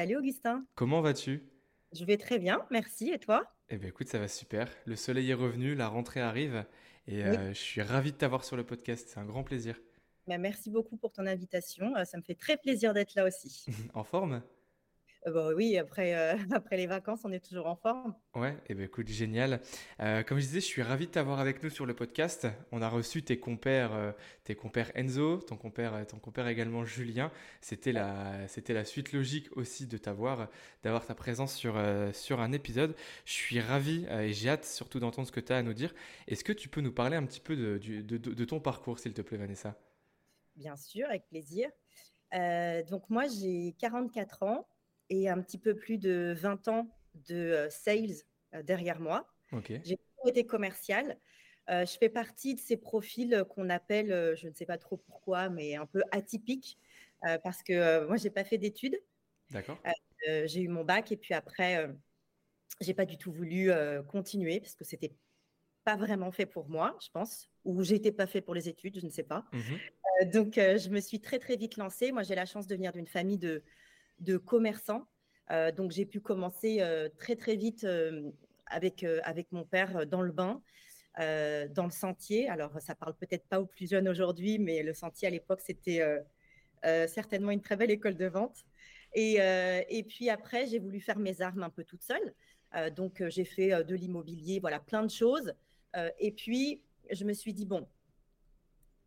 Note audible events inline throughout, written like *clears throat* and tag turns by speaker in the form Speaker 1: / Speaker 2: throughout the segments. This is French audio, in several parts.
Speaker 1: Salut Augustin.
Speaker 2: Comment vas-tu?
Speaker 1: Je vais très bien, merci. Et toi?
Speaker 2: Eh bien écoute, ça va super. Le soleil est revenu, la rentrée arrive et euh, je suis ravi de t'avoir sur le podcast. C'est un grand plaisir.
Speaker 1: Bah, merci beaucoup pour ton invitation. Euh, ça me fait très plaisir d'être là aussi. *laughs*
Speaker 2: en forme?
Speaker 1: Euh, bah oui, après, euh, *laughs* après les vacances, on est toujours en forme.
Speaker 2: Ouais, et eh ben écoute, génial. Euh, comme je disais, je suis ravi de t'avoir avec nous sur le podcast. On a reçu tes compères, tes compères Enzo, ton compère, ton compère également Julien. C'était la, c'était la suite logique aussi de t'avoir, d'avoir ta présence sur, sur un épisode. Je suis ravi et j'ai hâte surtout d'entendre ce que tu as à nous dire. Est-ce que tu peux nous parler un petit peu de, de, de, ton parcours, s'il te plaît, Vanessa?
Speaker 1: Bien sûr, avec plaisir. donc moi, j'ai 44 ans et un petit peu plus de 20 ans de euh, sales euh, derrière moi. J'ai toujours été commercial. Euh, je fais partie de ces profils qu'on appelle, je ne sais pas trop pourquoi, mais un peu atypiques, parce que moi, je n'ai pas fait d'études.
Speaker 2: D'accord.
Speaker 1: j'ai eu mon bac et puis après, j'ai pas du tout voulu continuer parce que c'était pas vraiment fait pour moi, je pense, ou j'étais pas fait pour les études, je ne sais pas. Mmh donc, je me suis très très vite lancée. Moi, j'ai la chance de venir d'une famille de de commerçants. Euh, donc j'ai pu commencer euh, très très vite euh, avec, avec mon père dans le bain. dans le sentier. Alors, ça parle peut-être pas aux plus jeunes aujourd'hui, mais le sentier à l'époque, c'était certainement une très belle école de vente. Et, et puis après, j'ai voulu faire mes armes un peu toute seule. donc, j'ai fait de l'immobilier, voilà, plein de choses. et puis, je me suis dit, bon,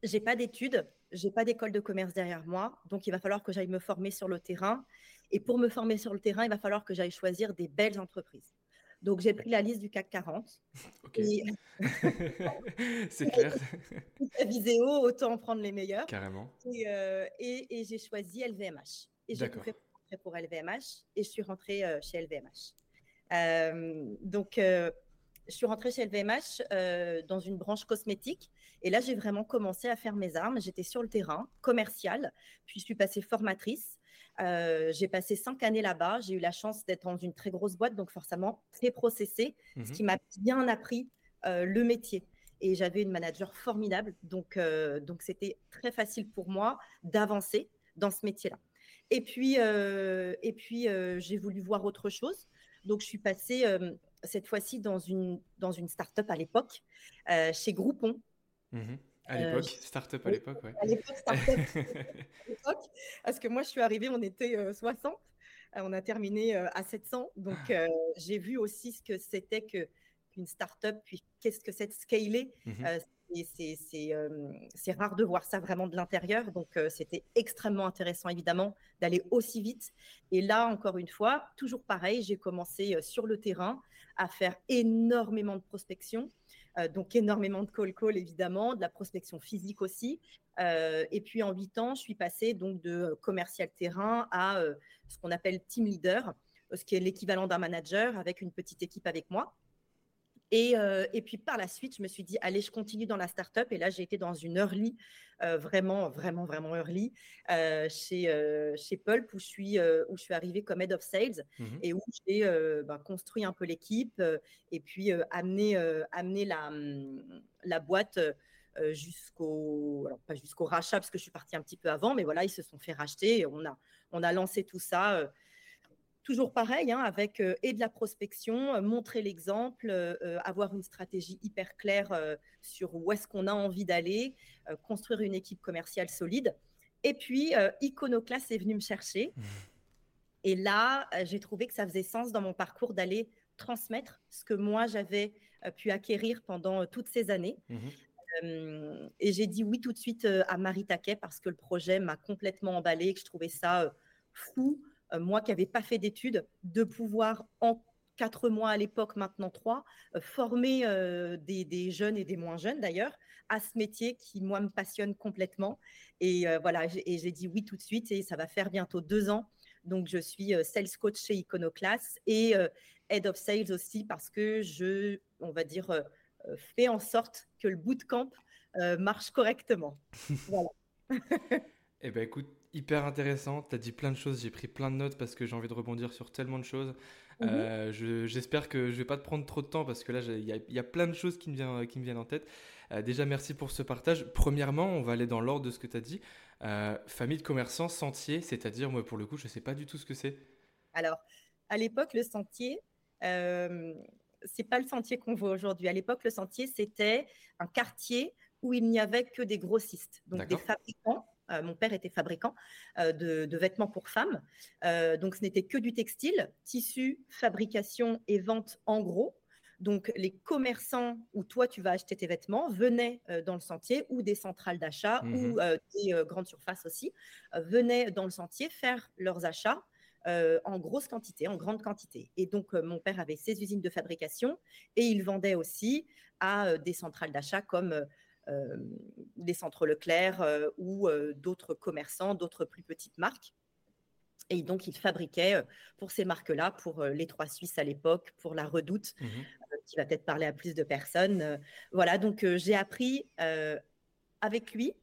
Speaker 1: j'ai pas d'études, j'ai pas d'école de commerce derrière moi, donc il va falloir que j'aille me former sur le terrain. Et pour me former sur le terrain, il va falloir que j'aille choisir des belles entreprises. Donc j'ai pris la liste du CAC 40.
Speaker 2: Ok. *laughs* C'est *laughs* clair.
Speaker 1: La vidéo, autant en prendre les meilleurs.
Speaker 2: Carrément.
Speaker 1: Euh, et, et, j'ai choisi LVMH. Et j'ai fait pour LVMH et je suis rentrée euh, chez LVMH. Euh, donc je suis rentrée chez LVMH euh, dans une branche cosmétique. Et là, j'ai vraiment commencé à faire mes armes. J'étais sur le terrain, commercial, puis je suis passée formatrice. Euh, j'ai passé cinq années là-bas. J'ai eu la chance d'être dans une très grosse boîte, donc forcément très processée, ce mhm. qui m'a bien appris euh, le métier. Et j'avais une manager formidable, donc donc c'était très facile pour moi d'avancer dans ce métier-là. Et puis et puis j'ai voulu voir autre chose, donc je suis passée cette fois-ci dans une, dans une start-up à l'époque, euh, chez Groupon.
Speaker 2: Mmh à euh, l'époque, start-up à l'époque,
Speaker 1: oui. À l'époque, start-up. *laughs* parce que moi, je suis arrivée, on était 60, euh, on a terminé à 700. Donc, ah. j'ai vu aussi ce que c'était que qu'une start-up, puis qu'est-ce que c'est de scaler. Mmh c'est rare de voir ça vraiment de l'intérieur. Donc, c'était extrêmement intéressant, évidemment, d'aller aussi vite. Et là, encore une fois, toujours pareil, j'ai commencé sur le terrain à faire énormément de prospection. Donc, énormément de call-call, évidemment, de la prospection physique aussi. et puis, en huit ans, je suis passée donc de commercial terrain à ce qu'on appelle team leader, ce qui est l'équivalent d'un manager avec une petite équipe avec moi. Euh, et, puis par la suite, je me suis dit, allez, je continue dans la startup. Et là, j'ai été dans une early, euh, vraiment, vraiment, vraiment early, euh, chez, chez Pulp, où je, suis, où je suis arrivée comme head of sales mmh et où j'ai ben, construit un peu l'équipe et puis amené, amené la, la boîte jusqu'au, pas jusqu'au rachat, parce que je suis partie un petit peu avant, mais voilà, ils se sont fait racheter. on, a, on a lancé tout ça toujours pareil, hein, avec euh, et de la prospection, euh, montrer l'exemple, euh, avoir une stratégie hyper claire sur où est-ce qu'on a envie d'aller, construire une équipe commerciale solide. Et puis, Iconoclast est venu me chercher. Mmh. Et là, j'ai trouvé que ça faisait sens dans mon parcours d'aller transmettre ce que moi j'avais pu acquérir pendant toutes ces années.
Speaker 2: Mmh
Speaker 1: et j'ai dit oui tout de suite à Marie Taquet parce que le projet m'a complètement emballé, que je trouvais ça fou, moi qui n'avais pas fait d'études, de pouvoir en quatre mois à l'époque, maintenant trois, former des, des, jeunes et des moins jeunes d'ailleurs à ce métier qui, moi, me passionne complètement. Et voilà, et j'ai dit oui tout de suite et ça va faire bientôt deux ans. Donc, je suis sales coach chez Iconoclast et head of sales aussi parce que je, on va dire, fais en sorte que le bootcamp marche correctement. *laughs* voilà.
Speaker 2: eh bien, écoute, hyper intéressant. Tu as dit plein de choses. J'ai pris plein de notes parce que j'ai envie de rebondir sur tellement de choses. Mmh euh, j'espère que je vais pas te prendre trop de temps parce que là, il y, a plein de choses qui me, viennent, qui me viennent en tête. Euh, déjà, merci pour ce partage. Premièrement, on va aller dans l'ordre de ce que tu as dit. Euh, famille de commerçants, sentier, c'est-à-dire, moi, pour le coup, je ne sais pas du tout ce que c'est.
Speaker 1: Alors, à l'époque, le sentier, c'est pas le sentier qu'on voit aujourd'hui. À l'époque, le sentier, c'était un quartier où il n'y avait que des grossistes, donc des fabricants euh, mon père était fabricant euh, de, vêtements pour femmes. Euh, donc, ce n'était que du textile, tissu, fabrication et vente en gros. Donc, les commerçants où toi, tu vas acheter tes vêtements venaient dans le sentier ou des centrales d'achat ou mmh des grandes surfaces aussi, venaient dans le sentier faire leurs achats en grosse quantité, en grande quantité. Et donc, mon père avait ses usines de fabrication et il vendait aussi à des centrales d'achat comme des centres Leclerc ou d'autres commerçants, d'autres plus petites marques. Et donc, il fabriquait pour ces marques-là, pour les Trois Suisses à l'époque, pour la Redoute, mmh qui va peut-être parler à plus de personnes. voilà, donc j'ai appris avec lui.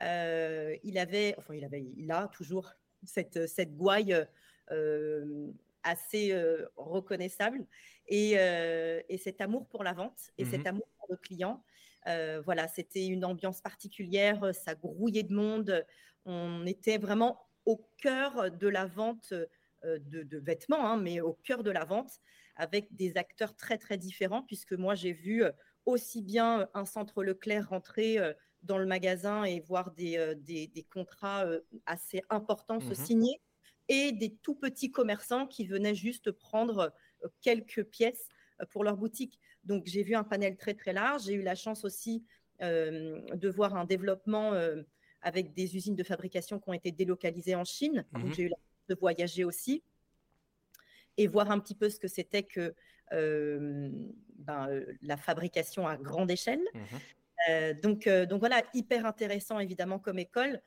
Speaker 1: il avait, enfin, il avait, il a toujours cette, cette gouaille assez reconnaissable et, et, cet amour pour la vente et cet mmh amour pour le client euh, voilà, c'était une ambiance particulière, euh, ça grouillait de monde. On était vraiment au cœur de la vente euh, de, vêtements, hein, mais au cœur de la vente, avec des acteurs très très différents, puisque moi j'ai vu aussi bien un centre Leclerc rentrer dans le magasin et voir des, des, contrats assez importants se mmh signer, et des tout petits commerçants qui venaient juste prendre quelques pièces pour leur boutique. Donc, j'ai vu un panel très, très large. J'ai eu la chance aussi euh, de voir un développement euh, avec des usines de fabrication qui ont été délocalisées en Chine. Donc, mhm. j'ai eu la chance de voyager aussi et voir un petit peu ce que c'était que euh, ben, la fabrication à grande échelle. Mhm. donc, donc voilà, hyper intéressant évidemment comme école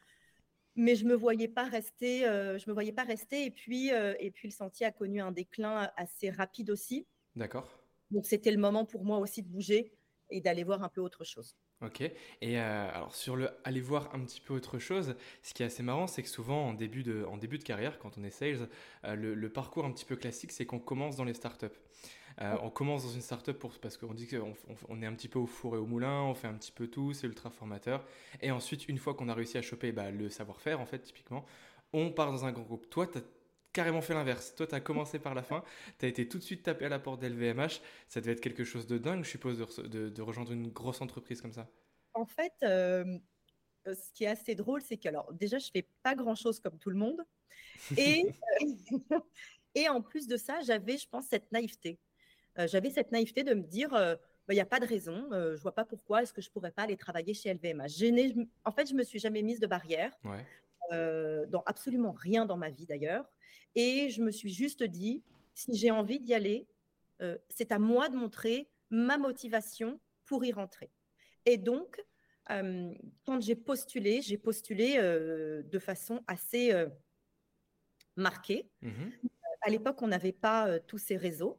Speaker 1: mais je me voyais pas rester je me voyais pas rester et puis et puis le sentier a connu un déclin assez rapide aussi
Speaker 2: d'accord
Speaker 1: donc c'était le moment pour moi aussi de bouger et d'aller voir un peu autre chose.
Speaker 2: Ok. Et euh, alors sur le aller voir un petit peu autre chose, ce qui est assez marrant, c'est que souvent en début de, en début de carrière, quand on est sales, euh, le, parcours un petit peu classique, c'est qu'on commence dans les startups. Euh, On commence dans une startup pour, parce qu'on dit qu'on on, est un petit peu au four et au moulin, on fait un petit peu tout, c'est ultra formateur. Et ensuite, une fois qu'on a réussi à choper bah, le savoir-faire, en fait, typiquement, on part dans un grand groupe. Toi, tu as carrément fait l'inverse. Toi, tu as commencé par la fin, tu as été tout de suite tapé à la porte d'LVMH. Ça devait être quelque chose de dingue, je suppose, de, rejoindre une grosse entreprise comme ça.
Speaker 1: En fait, euh, ce qui est assez drôle, c'est que, alors, déjà, je fais pas grand-chose comme tout le monde. Et, *laughs* euh, *laughs* et en plus de ça, j'avais, je pense, cette naïveté. Euh, j'avais cette naïveté de me dire, bah, il n'y a pas de raison, je vois pas pourquoi est-ce que je pourrais pas aller travailler chez LVMH. en fait, je me suis jamais mise de barrière. Dans absolument rien dans ma vie d'ailleurs. Et je me suis juste dit, si j'ai envie d'y aller, euh, c'est à moi de montrer ma motivation pour y rentrer. Et donc, euh, quand j'ai postulé, j'ai postulé euh, de façon assez marquée. Mmh à l'époque, on n'avait pas tous ces réseaux.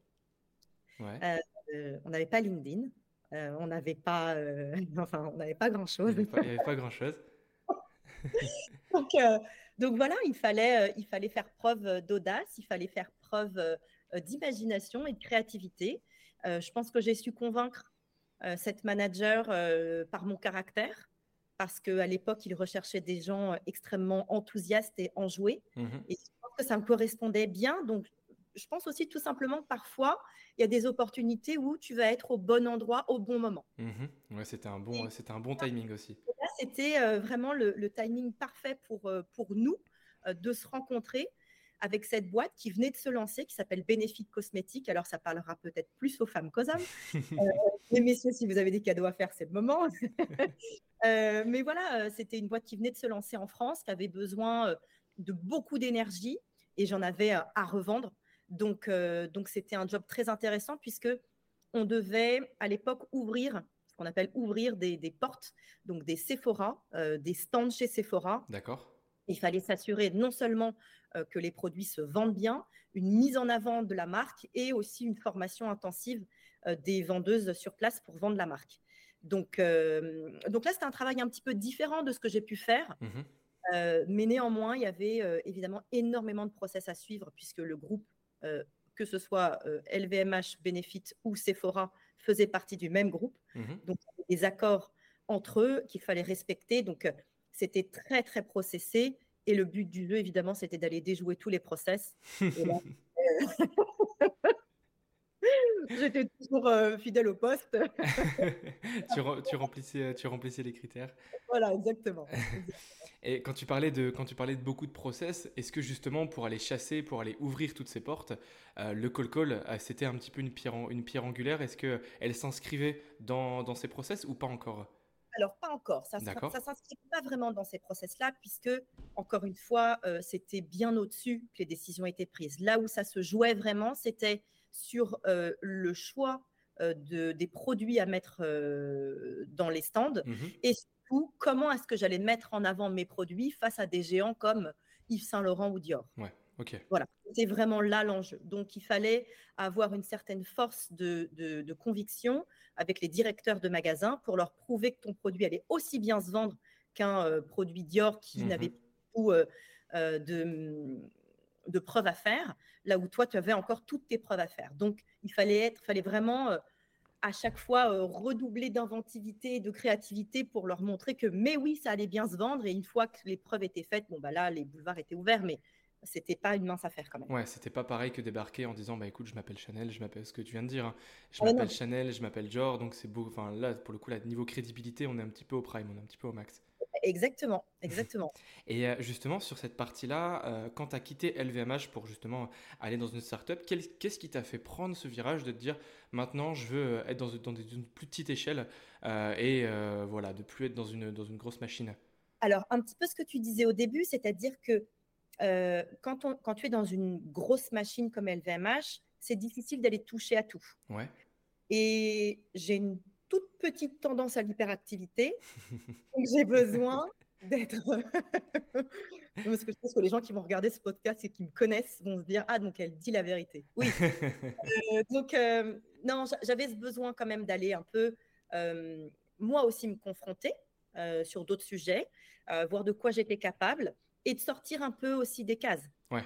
Speaker 1: on n'avait pas LinkedIn. on n'avait pas, *laughs* enfin, on n'avait pas grand-chose.
Speaker 2: Il n'y avait pas grand-chose. *laughs*
Speaker 1: donc, donc voilà, il fallait, euh, il fallait faire preuve euh, d'audace, il fallait faire preuve euh, d'imagination et de créativité. je pense que j'ai su convaincre cette manager par mon caractère, parce qu'à l'époque, il recherchait des gens extrêmement enthousiastes et enjoués. Mmh et je pense que ça me correspondait bien. Donc, je pense aussi tout simplement que parfois, il y a des opportunités où tu vas être au bon endroit au bon moment.
Speaker 2: Mmh ouais, c'était un bon, c'était un bon timing aussi.
Speaker 1: c'était euh, vraiment le, timing parfait pour, euh, pour nous euh, de se rencontrer. avec cette boîte qui venait de se lancer, qui s'appelle Benefit Cosmétique. Alors, ça parlera peut-être plus aux femmes qu'aux hommes. *laughs* les messieurs, si vous avez des cadeaux à faire, c'est le moment. *laughs* mais voilà, c'était une boîte qui venait de se lancer en France, qui avait besoin de beaucoup d'énergie et j'en avais à revendre. Donc, donc c'était un job très intéressant puisque on devait à l'époque ouvrir ce qu'on appelle ouvrir des, des, portes, donc des Sephora, des stands chez Sephora.
Speaker 2: D'accord.
Speaker 1: Il fallait s'assurer non seulement euh, que les produits se vendent bien, une mise en avant de la marque et aussi une formation intensive euh, des vendeuses sur place pour vendre la marque. Donc, euh, donc là, c'était un travail un petit peu différent de ce que j'ai pu faire. Mmh mais néanmoins, il y avait évidemment énormément de process à suivre puisque le groupe, que ce soit LVMH, Benefit ou Sephora, faisait partie du même groupe. Mmh donc, il y avait des accords entre eux qu'il fallait respecter. Donc, c'était très, très processé. Et le but du jeu, évidemment, c'était d'aller déjouer tous les process. *laughs* J'étais toujours euh, fidèle au poste. *laughs*
Speaker 2: tu, tu, remplissais, tu remplissais les critères.
Speaker 1: Voilà, exactement.
Speaker 2: Et quand tu parlais de, quand tu parlais de beaucoup de process, est-ce que justement pour aller chasser, pour aller ouvrir toutes ces portes, euh, le call call, euh, c'était un petit peu une pierre, une pierre angulaire? Est-ce qu'elle s'inscrivait dans, dans ces process ou pas encore?
Speaker 1: Alors, pas encore. Ça ne s'inscrit pas vraiment dans ces process-là, puisque, encore une fois, euh, c'était bien au-dessus que les décisions étaient prises. Là où ça se jouait vraiment, c'était sur euh, le choix euh, de, des produits à mettre dans les stands mmh et surtout, comment est-ce que j'allais mettre en avant mes produits face à des géants comme Yves Saint Laurent ou Dior?
Speaker 2: Ouais.
Speaker 1: Voilà, c'est vraiment là l'enjeu. Donc, il fallait avoir une certaine force de, de, conviction avec les directeurs de magasins pour leur prouver que ton produit allait aussi bien se vendre qu'un euh, produit Dior qui mmh n'avait pas euh, euh, de, de, preuves à faire, là où toi, tu avais encore toutes tes preuves à faire. Donc, il fallait, être, fallait vraiment à chaque fois redoubler d'inventivité et de créativité pour leur montrer que, mais oui, ça allait bien se vendre. Et une fois que les preuves étaient faites, bon, bah là, les boulevards étaient ouverts, mais c'était pas une mince affaire quand même.
Speaker 2: Ouais, c'était pas pareil que débarquer en disant bah écoute, je m'appelle Chanel, je m'appelle ce que tu viens de dire, hein. je ah m'appelle Chanel, je m'appelle Dior, donc c'est beau. Enfin là, pour le coup, là, niveau crédibilité, on est un petit peu au prime, on est un petit peu au max.
Speaker 1: Exactement, exactement. *laughs*
Speaker 2: Et euh, justement, sur cette partie-là, euh, quand tu as quitté LVMH pour justement aller dans une startup, qu'est-ce qui t'a fait prendre ce virage de te dire maintenant je veux euh, être dans, dans une plus petite échelle et voilà, de plus être dans une, dans une grosse machine?
Speaker 1: Alors, un petit peu ce que tu disais au début, c'est-à-dire que euh, quand, on, quand tu es dans une grosse machine comme LVMH, c'est difficile d'aller toucher à tout.
Speaker 2: Ouais.
Speaker 1: Et j'ai une toute petite tendance à l'hyperactivité. *laughs* donc j'ai besoin d'être. *laughs* Parce que je pense que les gens qui vont regarder ce podcast et qui me connaissent vont se dire Ah, donc elle dit la vérité. Oui. *laughs* Euh, donc, euh, non, j'avais ce besoin quand même d'aller un peu, moi aussi, me confronter sur d'autres sujets, voir de quoi j'étais capable et de sortir un peu aussi des cases.
Speaker 2: Ouais.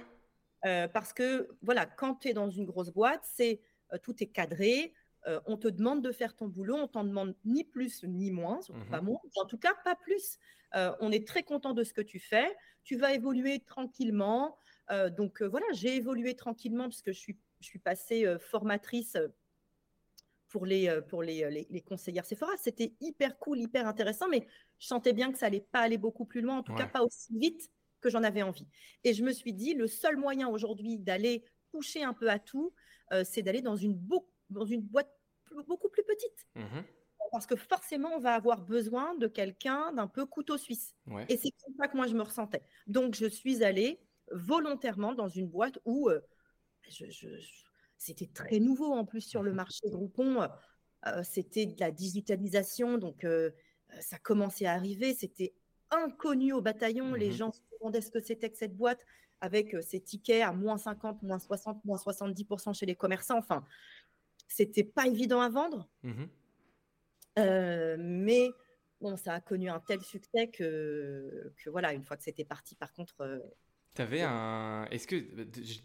Speaker 1: Euh, parce que voilà, quand tu es dans une grosse boîte, c'est euh, tout est cadré. Euh, on te demande de faire ton boulot, on t'en demande ni plus ni moins, pas mmh moins, en tout cas pas plus. on est très content de ce que tu fais. Tu vas évoluer tranquillement. donc voilà, j'ai évolué tranquillement parce que je suis, je suis passée formatrice pour les, pour les, les, les conseillères Sephora. C'était hyper cool, hyper intéressant, mais je sentais bien que ça allait pas aller beaucoup plus loin, en tout cas pas aussi vite que j'en avais envie. Et je me suis dit, le seul moyen aujourd'hui d'aller toucher un peu à tout, euh, c'est d'aller dans une, dans une boîte beaucoup plus petite. Mmh Parce que forcément, on va avoir besoin de quelqu'un d'un peu couteau suisse. Et c'est comme ça que moi, je me ressentais. Donc, je suis allée volontairement dans une boîte où euh, c'était très nouveau en plus sur le marché Groupon. Euh, c'était de la digitalisation, donc ça commençait à arriver. C'était inconnu au bataillon. Les mmh gens se demandaient ce que c'était que cette boîte avec euh, ces tickets à moins 50, moins 60, moins 70% chez les commerçants. Enfin, c'était pas évident à vendre. Mmh euh, mais bon, ça a connu un tel succès que, que voilà, une fois que c'était parti, par contre. Euh,
Speaker 2: tu avais un. Est-ce que.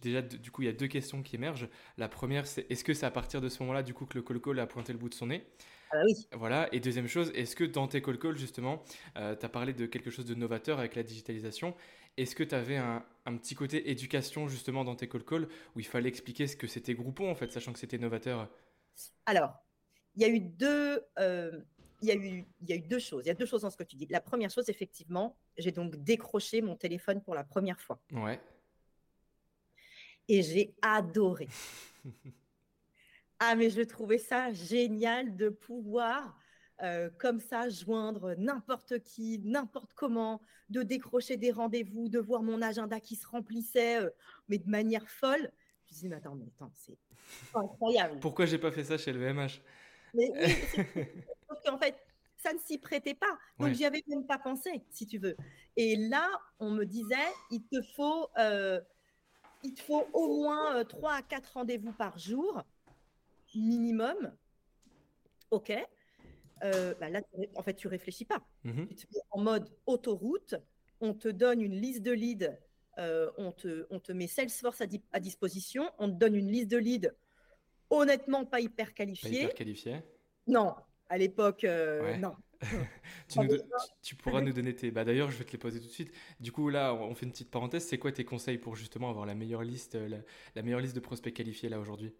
Speaker 2: Déjà, du coup, il y a deux questions qui émergent. La première, c'est est-ce que c'est à partir de ce moment-là, du coup, que le call a pointé le bout de son nez?
Speaker 1: Ah oui.
Speaker 2: Voilà. Et deuxième chose, est-ce que dans tes call calls, justement, euh, tu as parlé de quelque chose de novateur avec la digitalisation Est-ce que tu avais un, petit côté éducation, justement, dans tes call calls où il fallait expliquer ce que c'était Groupon, en fait, sachant que c'était novateur?
Speaker 1: Alors, il y a eu deux. Euh, il y, a eu, il y a eu deux choses. Il y a deux choses dans ce que tu dis. La première chose, effectivement, j'ai donc décroché mon téléphone pour la première fois.
Speaker 2: Ouais.
Speaker 1: Et j'ai adoré. *laughs* ah, mais je trouvais ça génial de pouvoir euh, comme ça joindre n'importe qui, n'importe comment, de décrocher des rendez-vous, de voir mon agenda qui se remplissait, euh, mais de manière folle. Je me dis, mais attends, mais attends, c'est incroyable.
Speaker 2: Pourquoi j'ai pas fait ça chez le VMH
Speaker 1: Mais oui, *laughs* parce qu'en fait, ça ne s'y prêtait pas. Donc, j'y avais même pas pensé, si tu veux. Et là, on me disait, il te faut, euh, il te faut au moins 3 à 4 rendez-vous par jour, minimum. OK. Euh, bah là, en fait, tu réfléchis pas. Mmh tu es en mode autoroute, on te donne une liste de leads, euh, on, te, on te met Salesforce à, à, disposition, on te donne une liste de leads honnêtement pas hyper qualifiée. Pas
Speaker 2: hyper qualifiée
Speaker 1: Non, à l'époque, euh, non. *laughs*
Speaker 2: tu, pourras nous donner tes. Bah, D'ailleurs, je vais te les poser tout de suite. Du coup, là, on fait une petite parenthèse. C'est quoi tes conseils pour justement avoir la meilleure liste, la, la meilleure liste de prospects qualifiés là aujourd'hui?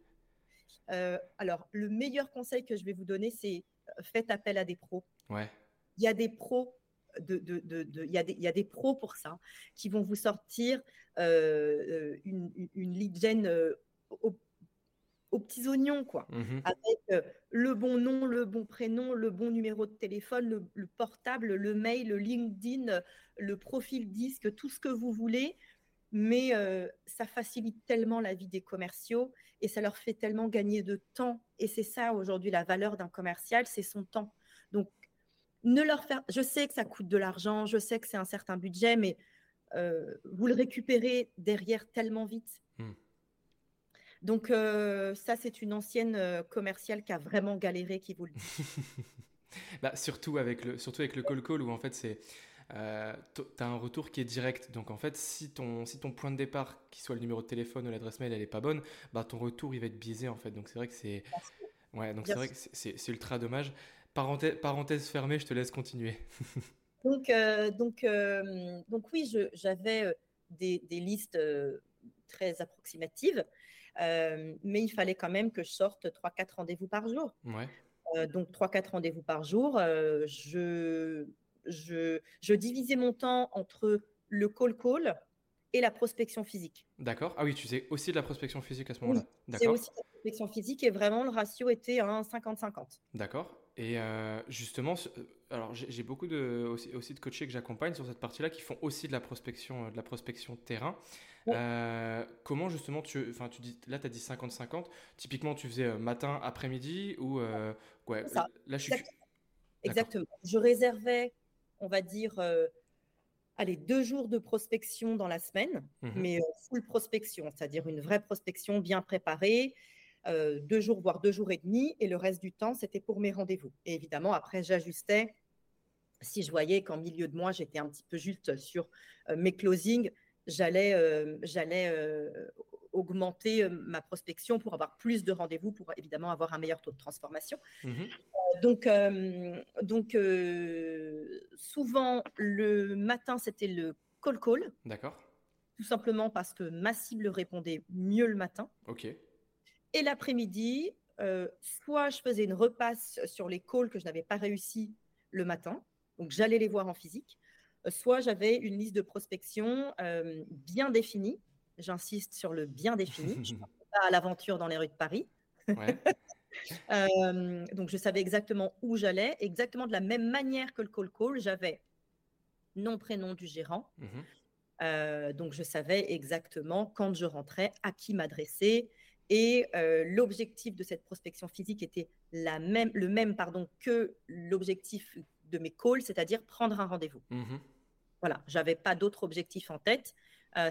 Speaker 1: Alors, le meilleur conseil que je vais vous donner, c'est faites appel à des pros.
Speaker 2: Ouais.
Speaker 1: Il y a des pros. De, de, de, il, y a des, il y a des pros pour ça qui vont vous sortir euh, une, une, lead gen euh, aux, petits oignons, quoi, mmh avec euh, le bon nom, le bon prénom, le bon numéro de téléphone, le, portable, le mail, le LinkedIn, le profil disque, tout ce que vous voulez. Mais ça facilite tellement la vie des commerciaux et ça leur fait tellement gagner de temps. Et c'est ça aujourd'hui la valeur d'un commercial, c'est son temps. Donc, ne leur faire. Je sais que ça coûte de l'argent, je sais que c'est un certain budget, mais euh, vous le récupérez derrière tellement vite. Hmm. Donc, euh, ça, c'est une ancienne euh, commerciale qui a vraiment galéré qui vous le dit. *laughs*
Speaker 2: bah, surtout, avec le, surtout avec le call call où en fait, c'est euh, tu as un retour qui est direct. Donc en fait, si ton, si ton point de départ, qui soit le numéro de téléphone ou l'adresse mail, elle n'est pas bonne, bah, ton retour, il va être biaisé en fait. Donc c'est vrai que c'est ouais, donc c'est vrai que c'est ultra dommage. Parenthèse, parenthèse fermée, je te laisse continuer. *laughs*
Speaker 1: donc, euh, donc, euh, donc oui, j'avais des, des, listes très approximatives, mais il fallait quand même que je sorte 3-4 rendez-vous par jour.
Speaker 2: Ouais.
Speaker 1: donc 3-4 rendez-vous par jour. je je, divisais mon temps entre le call-call et la prospection physique.
Speaker 2: D'accord. Ah oui, tu faisais aussi de la prospection physique à ce moment-là.
Speaker 1: Oui, c'est aussi de la prospection physique et vraiment le ratio était un 50-50.
Speaker 2: D'accord. Et euh, justement, euh, alors j'ai beaucoup de, aussi, de coachés que j'accompagne sur cette partie-là qui font aussi de la prospection, de la prospection terrain. Euh, comment justement tu, enfin tu dis, là tu as dit 50-50. Typiquement, tu faisais matin, après-midi ou ouais,
Speaker 1: là je suis. Exactement. Je réservais on va dire, euh, allez, deux jours de prospection dans la semaine, mmh mais euh, full prospection, c'est-à-dire une vraie prospection bien préparée, euh, deux jours, voire deux jours et demi, et le reste du temps, c'était pour mes rendez-vous. Et évidemment, après, j'ajustais. Si je voyais qu'en milieu de mois, j'étais un petit peu juste sur mes closings, j'allais j'allais augmenter ma prospection pour avoir plus de rendez-vous, pour évidemment avoir un meilleur taux de transformation. Mmh donc, euh, donc euh, souvent, le matin, c'était le call call.
Speaker 2: D'accord.
Speaker 1: Tout simplement parce que ma cible répondait mieux le matin.
Speaker 2: OK.
Speaker 1: Et l'après-midi, euh, soit je faisais une repasse sur les calls que je n'avais pas réussi le matin, donc j'allais les voir en physique, soit j'avais une liste de prospection bien définie. J'insiste sur le bien défini. je *laughs* ne pas à l'aventure dans les rues de Paris. Ouais. *laughs* donc, je savais exactement où j'allais, exactement de la même manière que le call call. J'avais nom, prénom du gérant. Mmh donc, je savais exactement quand je rentrais, à qui m'adresser. Et l'objectif de cette prospection physique était la même, le même pardon, que l'objectif de mes calls, c'est-à-dire prendre un rendez-vous. Mmh voilà, j'avais pas d'autre objectif en tête.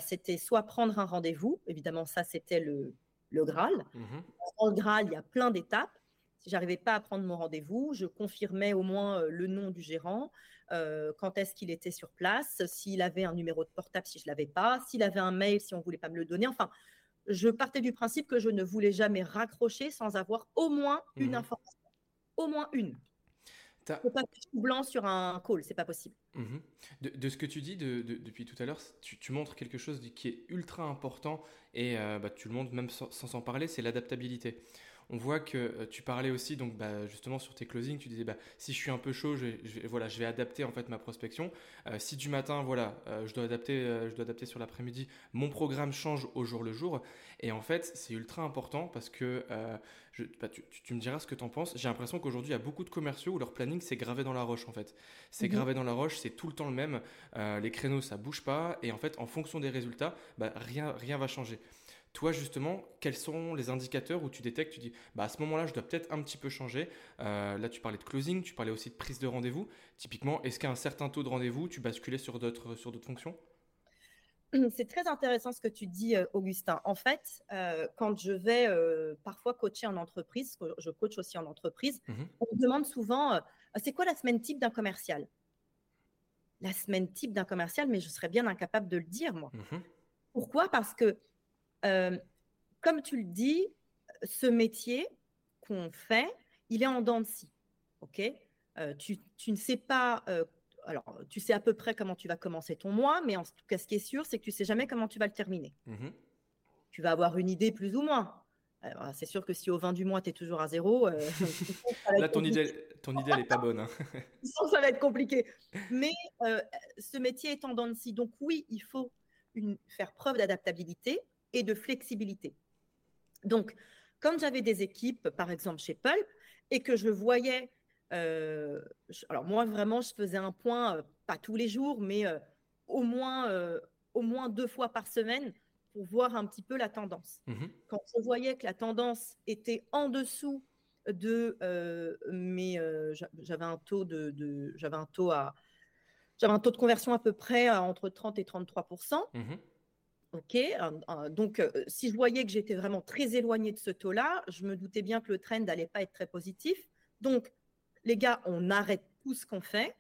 Speaker 1: c'était soit prendre un rendez-vous, évidemment ça c'était le, le Graal. Mmh Dans le Graal, il y a plein d'étapes. Si j'arrivais pas à prendre mon rendez-vous, je confirmais au moins euh, le nom du gérant, euh, quand est-ce qu'il était sur place, s'il avait un numéro de portable si je l'avais pas, s'il avait un mail si on voulait pas me le donner. Enfin, je partais du principe que je ne voulais jamais raccrocher sans avoir au moins une mmh information, au moins une. Ne peux pas tout blanc sur un call, c'est pas possible.
Speaker 2: Mmh de, ce que tu dis depuis tout à l'heure, tu, tu, montres quelque chose qui est ultra important et euh, bah, tu le montres même sans s'en parler, c'est l'adaptabilité. On voit que euh, tu parlais aussi, donc bah, justement sur tes closings, tu disais bah, si je suis un peu chaud, je, voilà, je vais adapter en fait ma prospection. Euh, si du matin, voilà, je, dois adapter, je dois adapter sur l'après-midi, mon programme change au jour le jour. Et en fait, c'est ultra important parce que je, bah, tu, me diras ce que tu en penses. J'ai l'impression qu'aujourd'hui, il y a beaucoup de commerciaux où leur planning, c'est gravé dans la roche en fait. C'est mhm. gravé dans la roche, c'est tout le temps le même. les créneaux, ça bouge pas. Et en fait, en fonction des résultats, bah, rien, rien va changer. Toi, justement, quels sont les indicateurs où tu détectes, tu dis, bah, à ce moment-là, je dois peut-être un petit peu changer. Euh, là, tu parlais de closing, tu parlais aussi de prise de rendez-vous. Typiquement, est-ce qu'à un certain taux de rendez-vous, tu basculais sur d'autres, sur d'autres fonctions? *clears throat*
Speaker 1: C'est très intéressant ce que tu dis, euh, Augustin. En fait, euh, quand je vais parfois coacher en entreprise, je coach aussi en entreprise, mmh on me demande souvent c'est quoi la semaine type d'un commercial? La semaine type d'un commercial, mais je serais bien incapable de le dire, moi. Mmh Pourquoi? Parce que euh, comme tu le dis, ce métier qu'on fait, il est en dents de scie. OK? Euh, tu, ne sais pas. Euh, alors, tu sais à peu près comment tu vas commencer ton mois, mais en tout cas, ce qui est sûr, c'est que tu sais jamais comment tu vas le terminer. Mmh tu vas avoir une idée plus ou moins. C'est sûr que si au 20 du mois, tu es toujours à zéro. *laughs*
Speaker 2: Là, ton idée, ton idée, n'est pas bonne. Hein. *laughs*
Speaker 1: ça va être compliqué. Mais ce métier est en dents de scie. Donc, oui, il faut une, faire preuve d'adaptabilité et de flexibilité. Donc, quand j'avais des équipes, par exemple chez Pulp, et que je voyais, euh, alors moi vraiment, je faisais un point, euh, pas tous les jours, mais euh, au, moins, au moins deux fois par semaine pour voir un petit peu la tendance. Mmh quand je voyais que la tendance était en dessous de mais j'avais un taux de, j'avais un taux à j'avais un taux de conversion à peu près entre 30 et 33 Ok, donc si je voyais que j'étais vraiment très éloignée de ce taux-là, je me doutais bien que le trend n'allait pas être très positif. Donc, les gars, on arrête tout ce qu'on fait,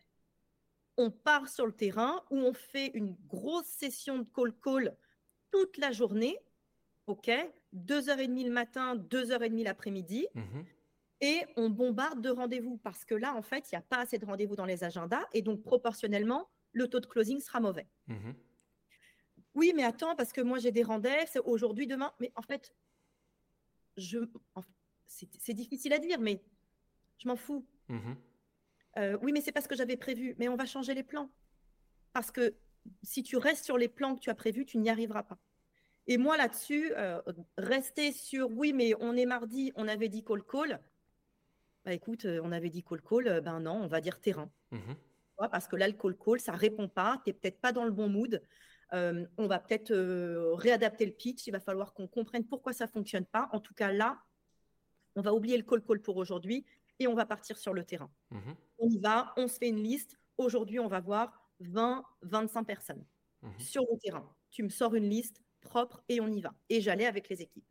Speaker 1: on part sur le terrain où on fait une grosse session de call-call toute la journée, ok, 2h30 le matin, 2h30 l'après-midi, mmh et on bombarde de rendez-vous parce que là, en fait, il n'y a pas assez de rendez-vous dans les agendas et donc proportionnellement, le taux de closing sera mauvais. Mmh oui, mais attends, parce que moi j'ai des rendez-vous, c'est aujourd'hui, demain. Mais en fait, je, c'est difficile à dire, mais je m'en fous. Mmh euh, oui, mais c'est parce que j'avais prévu. Mais on va changer les plans. Parce que si tu restes sur les plans que tu as prévus, tu n'y arriveras pas. Et moi là-dessus, euh, rester sur oui, mais on est mardi, on avait dit call call. Bah écoute, euh, on avait dit call call, ben non, on va dire terrain. Mmh parce que là, le call call, ça répond pas, tu n'es peut-être pas dans le bon mood. Euh, on va peut-être euh, réadapter le pitch. Il va falloir qu'on comprenne pourquoi ça fonctionne pas. En tout cas, là, on va oublier le call-call pour aujourd'hui et on va partir sur le terrain. Mhm. On y va, on se fait une liste. Aujourd'hui, on va voir 20, 25 personnes mhm. sur le terrain. Tu me sors une liste propre et on y va. Et j'allais avec les équipes.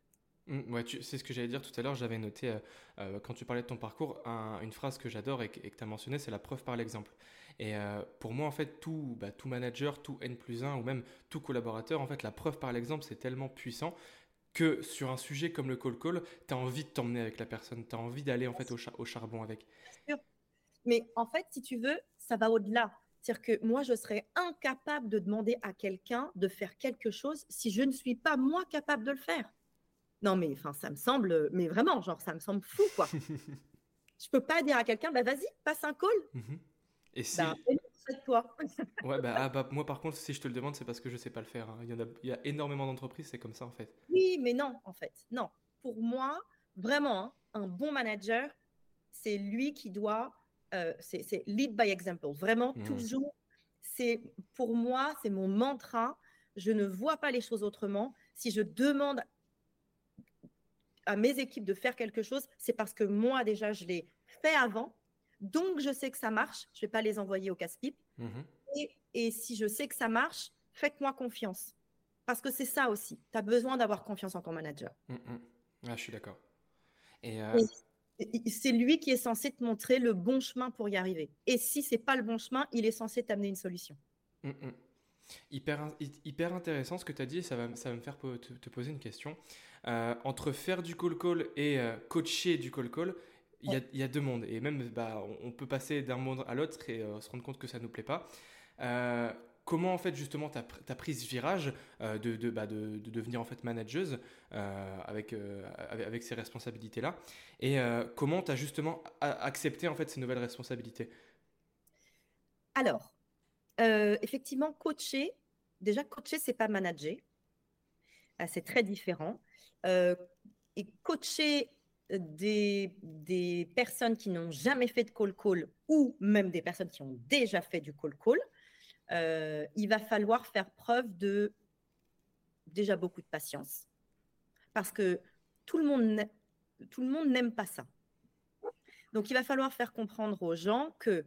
Speaker 2: Ouais, c'est ce que j'allais dire tout à l'heure. J'avais noté, euh, quand tu parlais de ton parcours, une phrase que j'adore et, que tu as mentionné, c'est la preuve par l'exemple. Et euh, pour moi, en fait, tout, bah, tout manager, tout N plus 1 ou même tout collaborateur, en fait, la preuve par l'exemple, c'est tellement puissant que sur un sujet comme le call call, tu as envie de t'emmener avec la personne, tu as envie d'aller en fait au, au charbon avec.
Speaker 1: Mais en fait, si tu veux, ça va au-delà. C'est-à-dire que moi, je serais incapable de demander à quelqu'un de faire quelque chose si je ne suis pas moi capable de le faire. Non, mais enfin, ça me semble, mais vraiment, genre, ça me semble fou, quoi. *laughs* je peux pas dire à quelqu'un, bah vas-y, passe un call. Mmh
Speaker 2: Et si. Bah, toi. *laughs* ouais, bah, ah, bah, moi, par contre, si je te le demande, c'est parce que je sais pas le faire. Hein. Il, y a, il y a énormément d'entreprises, c'est comme ça, en fait.
Speaker 1: Oui, mais non, en fait. Non. Pour moi, vraiment, hein, un bon manager, c'est lui qui doit. Euh, c'est lead by example. Vraiment, mmh. toujours. C'est pour moi, c'est mon mantra. Je ne vois pas les choses autrement. Si je demande à mes équipes de faire quelque chose, c'est parce que moi, déjà, je l'ai fait avant. Donc, je sais que ça marche. Je ne vais pas les envoyer au casse-pipe. Mhm. Et, si je sais que ça marche, faites-moi confiance. Parce que c'est ça aussi. Tu as besoin d'avoir confiance en ton manager.
Speaker 2: Mm, mm. Ah, je suis d'accord. Et, euh,
Speaker 1: c'est lui qui est censé te montrer le bon chemin pour y arriver. Et si c'est pas le bon chemin, il est censé t'amener une solution.
Speaker 2: Mm, hyper, hyper intéressant ce que tu as dit, ça va, ça va me faire te, poser une question. Euh, entre faire du call-call et euh, coacher du call-call, il y, a, deux mondes. Et même, bah, on, peut passer d'un monde à l'autre et euh, se rendre compte que ça ne nous plaît pas. comment en fait justement tu as, pris ce virage bah, de, de, devenir en fait manageuse avec, avec, ces responsabilités-là? Et comment tu as justement accepté en fait ces nouvelles responsabilités?
Speaker 1: Alors, effectivement, coacher, déjà coacher, c'est pas manager. Ah, c'est très différent. et coacher des, des personnes qui n'ont jamais fait de call-call ou même des personnes qui ont déjà fait du call-call, euh, il va falloir faire preuve de déjà beaucoup de patience. Parce que tout le monde, tout le monde n'aime pas ça. Donc, il va falloir faire comprendre aux gens que,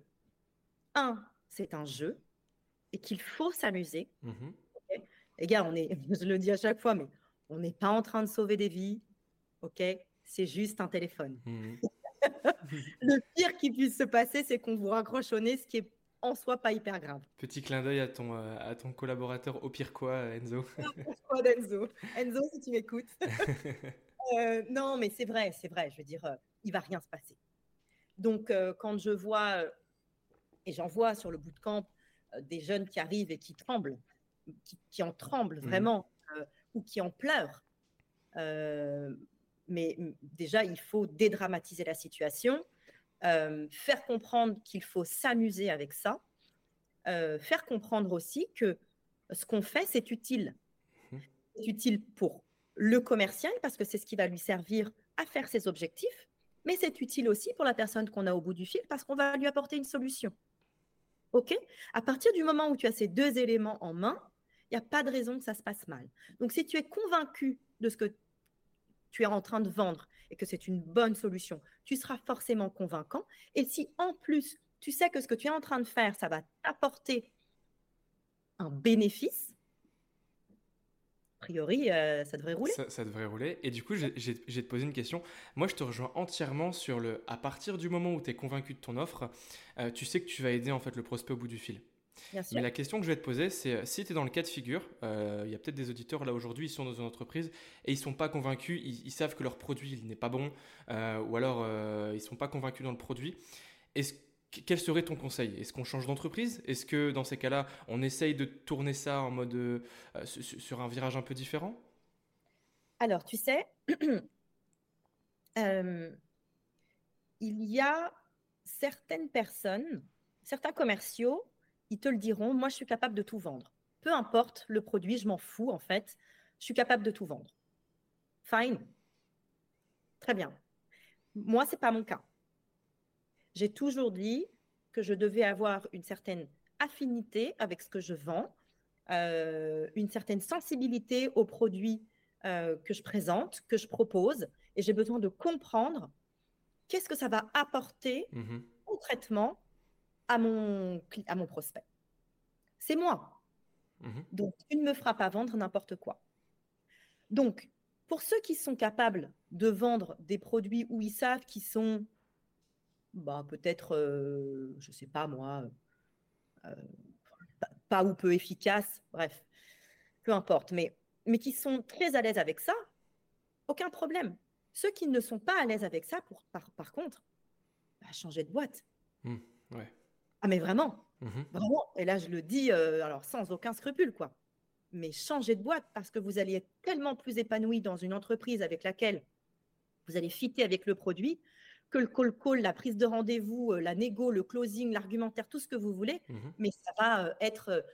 Speaker 1: un, c'est un jeu et qu'il faut s'amuser. Mmh Les gars, on est, *laughs* je le dis à chaque fois, mais on n'est pas en train de sauver des vies. OK? C'est juste un téléphone. Mmh. *laughs* le pire qui puisse se passer, c'est qu'on vous raccroche au nez, ce qui est en soi pas hyper grave.
Speaker 2: Petit clin d'œil à ton, euh, à ton collaborateur, au pire quoi, Enzo. *laughs*
Speaker 1: au pire Enzo. Enzo, si tu m'écoutes. *laughs* Euh, non, mais c'est vrai, c'est vrai. Je veux dire, euh, il va rien se passer. Donc, quand je vois, et j'en vois sur le bout de camp, des jeunes qui arrivent et qui tremblent, qui, en tremblent mmh. vraiment, ou qui en pleurent, mais déjà, il faut dédramatiser la situation, euh, faire comprendre qu'il faut s'amuser avec ça, euh, faire comprendre aussi que ce qu'on fait, c'est utile. Mmh. C'est utile pour le commercial parce que c'est ce qui va lui servir à faire ses objectifs, mais c'est utile aussi pour la personne qu'on a au bout du fil parce qu'on va lui apporter une solution. OK? À partir du moment où tu as ces deux éléments en main, il n'y a pas de raison que ça se passe mal. Donc, si tu es convaincu de ce que tu es en train de vendre et que c'est une bonne solution, tu seras forcément convaincant. Et si en plus, tu sais que ce que tu es en train de faire, ça va t'apporter un bénéfice, a priori, euh, ça devrait rouler.
Speaker 2: Ça, devrait rouler. Et du coup, j'ai te posé une question. Moi, je te rejoins entièrement sur le. À partir du moment où tu es convaincu de ton offre, euh, tu sais que tu vas aider en fait le prospect au bout du fil. Mais la question que je vais te poser, c'est euh, si tu es dans le cas de figure, euh, il y a peut-être des auditeurs là aujourd'hui, ils sont dans une entreprise et ils sont pas convaincus, ils, savent que leur produit n'est pas bon, euh, ou alors ils sont pas convaincus dans le produit. Est-ce quel serait ton conseil? Est-ce qu'on change d'entreprise? Est-ce que dans ces cas-là, on essaye de tourner ça en mode sur un virage un peu différent?
Speaker 1: Alors, tu sais, *clears throat* il y a certaines personnes, certains commerciaux ils te le diront, moi je suis capable de tout vendre. Peu importe le produit, je m'en fous en fait, je suis capable de tout vendre. Fine. Très bien. Moi, ce n'est pas mon cas. J'ai toujours dit que je devais avoir une certaine affinité avec ce que je vends, euh, une certaine sensibilité aux produits euh, que je présente, que je propose, et j'ai besoin de comprendre qu'est-ce que ça va apporter mmh concrètement à mon, à mon prospect. C'est moi. Mmh Donc, tu ne me feras pas vendre n'importe quoi. Donc, pour ceux qui sont capables de vendre des produits où ils savent qu'ils sont bah, peut-être, euh, je ne sais pas moi, euh, pas, ou peu efficaces, bref, peu importe, mais, mais qui sont très à l'aise avec ça, aucun problème. Ceux qui ne sont pas à l'aise avec ça, pour, par, par contre, bah, changer de boîte.
Speaker 2: Mmh, ouais.
Speaker 1: Ah, mais vraiment, mmh vraiment. Et là, je le dis euh, alors sans aucun scrupule, quoi. Mais changez de boîte parce que vous allez être tellement plus épanoui dans une entreprise avec laquelle vous allez fitter avec le produit que le call call, la prise de rendez-vous, euh, la négo, le closing, l'argumentaire, tout ce que vous voulez. Mmh mais ça va euh, être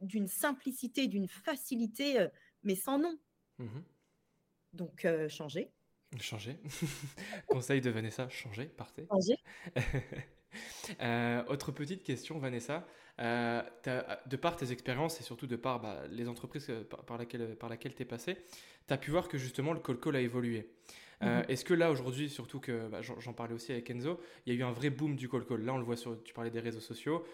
Speaker 1: d'une simplicité, d'une facilité, mais sans nom. Mmh Donc, changez.
Speaker 2: Changez. *laughs* Conseil de Vanessa, changez, partez. Changez. *laughs* *laughs* Euh, autre petite question, Vanessa. Euh, de par tes expériences et surtout de par bah, les entreprises euh, par, laquelle, par laquelle tu es passé, tu as pu voir que justement le call call a évolué. Mhm. Est-ce que là aujourd'hui, surtout que bah, j'en parlais aussi avec Enzo, il y a eu un vrai boom du call call. Là, on le voit sur, tu parlais des réseaux sociaux.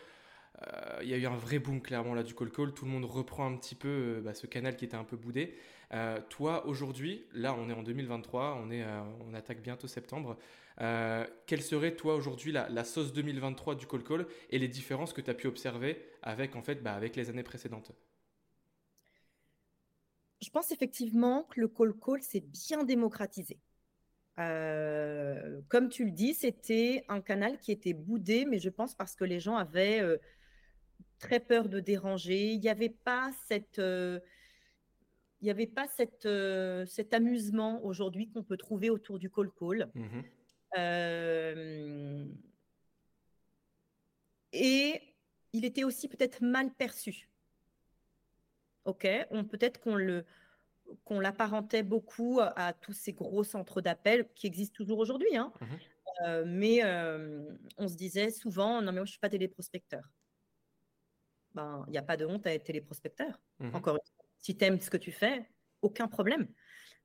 Speaker 2: Il y a eu un vrai boom clairement là du call call. Tout le monde reprend un petit peu bah, ce canal qui était un peu boudé. Toi aujourd'hui, là on est en 2023, on, est, on attaque bientôt septembre. Quelle serait toi aujourd'hui la, sauce 2023 du call call et les différences que tu as pu observer avec, en fait, bah, avec les années précédentes?
Speaker 1: Je pense effectivement que le call call s'est bien démocratisé. comme tu le dis, c'était un canal qui était boudé, mais je pense parce que les gens avaient très peur de déranger. Il n'y avait pas cette, il n'y avait pas cette, cet amusement aujourd'hui qu'on peut trouver autour du call call. Mmh et il était aussi peut-être mal perçu. Ok, peut-être qu'on le qu'on l'apparentait beaucoup à, tous ces gros centres d'appel qui existent toujours aujourd'hui. Hein. Mmh euh, mais euh, on se disait souvent, non mais moi je suis pas téléprospecteur. Ben, il n'y a pas de honte à être téléprospecteur. Mmh Encore une fois, si tu aimes ce que tu fais, aucun problème.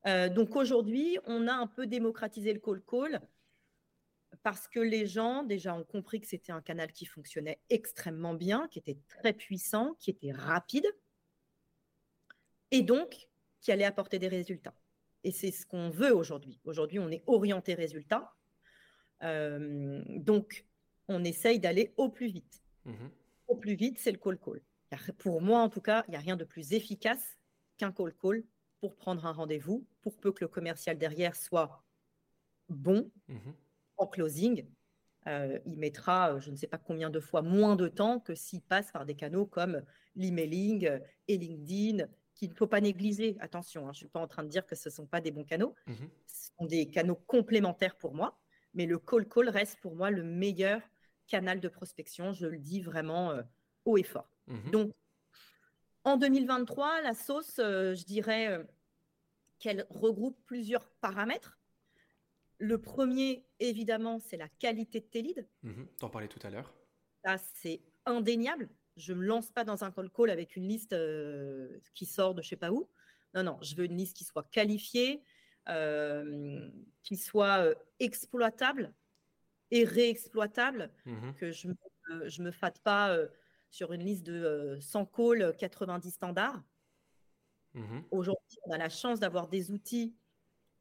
Speaker 1: Euh, donc aujourd'hui, on a un peu démocratisé le call call parce que les gens déjà ont compris que c'était un canal qui fonctionnait extrêmement bien, qui était très puissant, qui était rapide, et donc qui allait apporter des résultats. Et c'est ce qu'on veut aujourd'hui. Aujourd'hui, on est orienté résultat. Euh, donc, on essaye d'aller au plus vite. Mhm. Au plus vite, c'est le call-call. Pour moi, en tout cas, il n'y a rien de plus efficace qu'un call-call pour prendre un rendez-vous, pour peu que le commercial derrière soit bon mhm. En closing. Euh, il mettra, euh, je ne sais pas combien de fois, moins de temps que s'il passe par des canaux comme l'emailing et LinkedIn qu'il ne faut pas négliger. Attention, hein, je ne suis pas en train de dire que ce ne sont pas des bons canaux. Mhm. Ce sont des canaux complémentaires pour moi, mais le call-call reste pour moi le meilleur canal de prospection. Je le dis vraiment euh, haut et fort. Mhm. Donc, en 2023, la sauce, euh, je dirais euh, qu'elle regroupe plusieurs paramètres. Le premier, évidemment, c'est la qualité de tes leads.
Speaker 2: Mhm. Tu en parlais tout à l'heure.
Speaker 1: Ça, c'est indéniable je ne me lance pas dans un call call avec une liste euh, qui sort de je sais pas où. Non, non, je veux une liste qui soit qualifiée, euh, qui soit euh, exploitable et réexploitable, mmh que je ne me, fâte pas sur une liste de 100 calls 90 standards. Mmh Aujourd'hui, on a la chance d'avoir des outils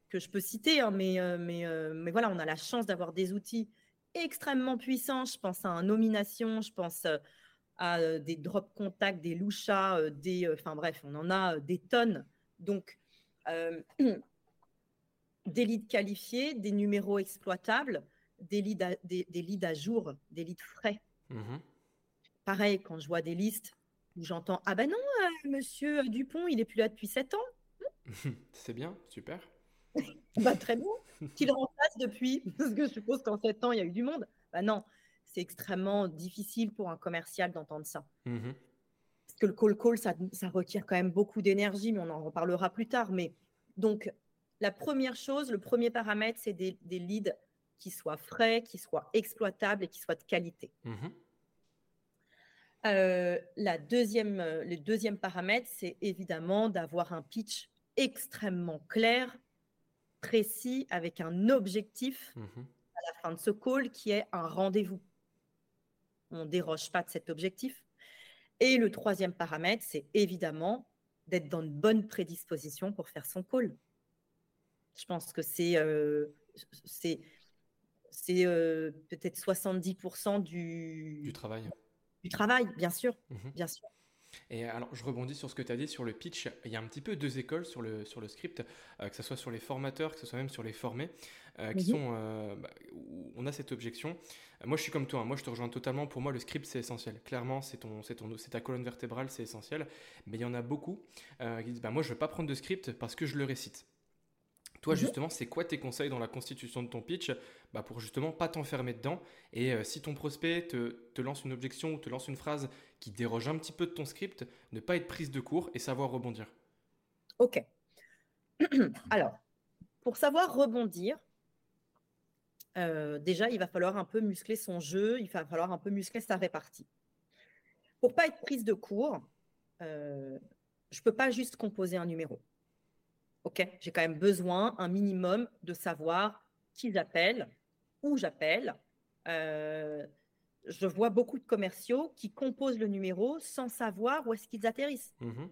Speaker 1: que je peux citer, hein, mais, mais, mais voilà, on a la chance d'avoir des outils extrêmement puissants. Je pense à un nomination, je pense à euh, des drop contacts, des louchas, euh, des, euh, enfin bref, on en a des tonnes. Donc, *clears throat* des leads qualifiés, des numéros exploitables, des leads à, des, leads à jour, des leads frais. Mmh Pareil, quand je vois des listes où j'entends Ah ben non, monsieur Dupont, il est plus là depuis 7 ans. *laughs*
Speaker 2: C'est bien, super. *laughs*
Speaker 1: bah, très bien. Qu'il remplace depuis, *laughs* parce que je suppose qu'en 7 ans, il y a eu du monde. Bah non, c'est extrêmement difficile pour un commercial d'entendre ça. Mmh Parce que le call call, ça, requiert quand même beaucoup d'énergie, mais on en reparlera plus tard. Mais donc, la première chose, le premier paramètre, c'est des, leads qui soient frais, qui soient exploitables et qui soient de qualité. Mmh euh, la deuxième, le deuxième paramètre, c'est évidemment d'avoir un pitch extrêmement clair, précis, avec un objectif mmh à la fin de ce call qui est un rendez-vous on ne déroge pas de cet objectif. Et le troisième paramètre, c'est évidemment d'être dans une bonne prédisposition pour faire son call. Je pense que c'est euh, c'est euh, peut-être 70% du,
Speaker 2: du travail.
Speaker 1: Du travail, bien sûr, mmh bien sûr.
Speaker 2: Et alors, je rebondis sur ce que tu as dit sur le pitch. Il y a un petit peu deux écoles sur le, sur le script, euh, que ce soit sur les formateurs, que ce soit même sur les formés, euh, qui sont, euh, bah, où on a cette objection. moi, je suis comme toi, hein. moi, je te rejoins totalement. Pour moi, le script, c'est essentiel. Clairement, c'est ton, c'est ton, c'est ta colonne vertébrale, c'est essentiel. Mais il y en a beaucoup qui disent, bah, moi, je ne veux pas prendre de script parce que je le récite. Toi, justement, c'est quoi tes conseils dans la constitution de ton pitch bah, pour justement pas t'enfermer dedans? Et euh, si ton prospect te, lance une objection ou te lance une phrase qui déroge un petit peu de ton script, ne pas être prise de court et savoir rebondir.
Speaker 1: Ok. *clears throat* Alors, pour savoir rebondir, euh, déjà, il va falloir un peu muscler son jeu, il va falloir un peu muscler sa répartie. Pour pas être prise de court, euh, je ne peux pas juste composer un numéro. OK, j'ai quand même besoin un minimum de savoir qui j'appelle, où j'appelle. Euh, je vois beaucoup de commerciaux qui composent le numéro sans savoir où est-ce qu'ils atterrissent. Mmh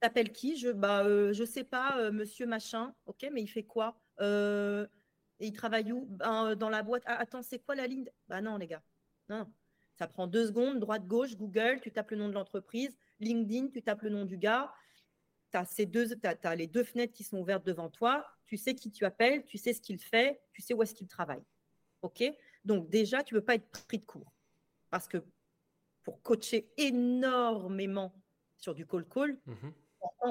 Speaker 1: T'appelles qui? Je bah euh, je sais pas, euh, Monsieur machin. Ok, mais il fait quoi? Il travaille où? Ben, Dans la boîte. Ah, attends, c'est quoi la ligne? Bah non les gars, non. Ça prend deux secondes, droite gauche, Google, tu tapes le nom de l'entreprise, LinkedIn, tu tapes le nom du gars, tu as, ces deux, as, les deux fenêtres qui sont ouvertes devant toi, tu sais qui tu appelles, tu sais ce qu'il fait, tu sais où est-ce qu'il travaille. OK? Donc déjà, tu ne veux pas être pris de court. Parce que pour coacher énormément sur du call call, mmh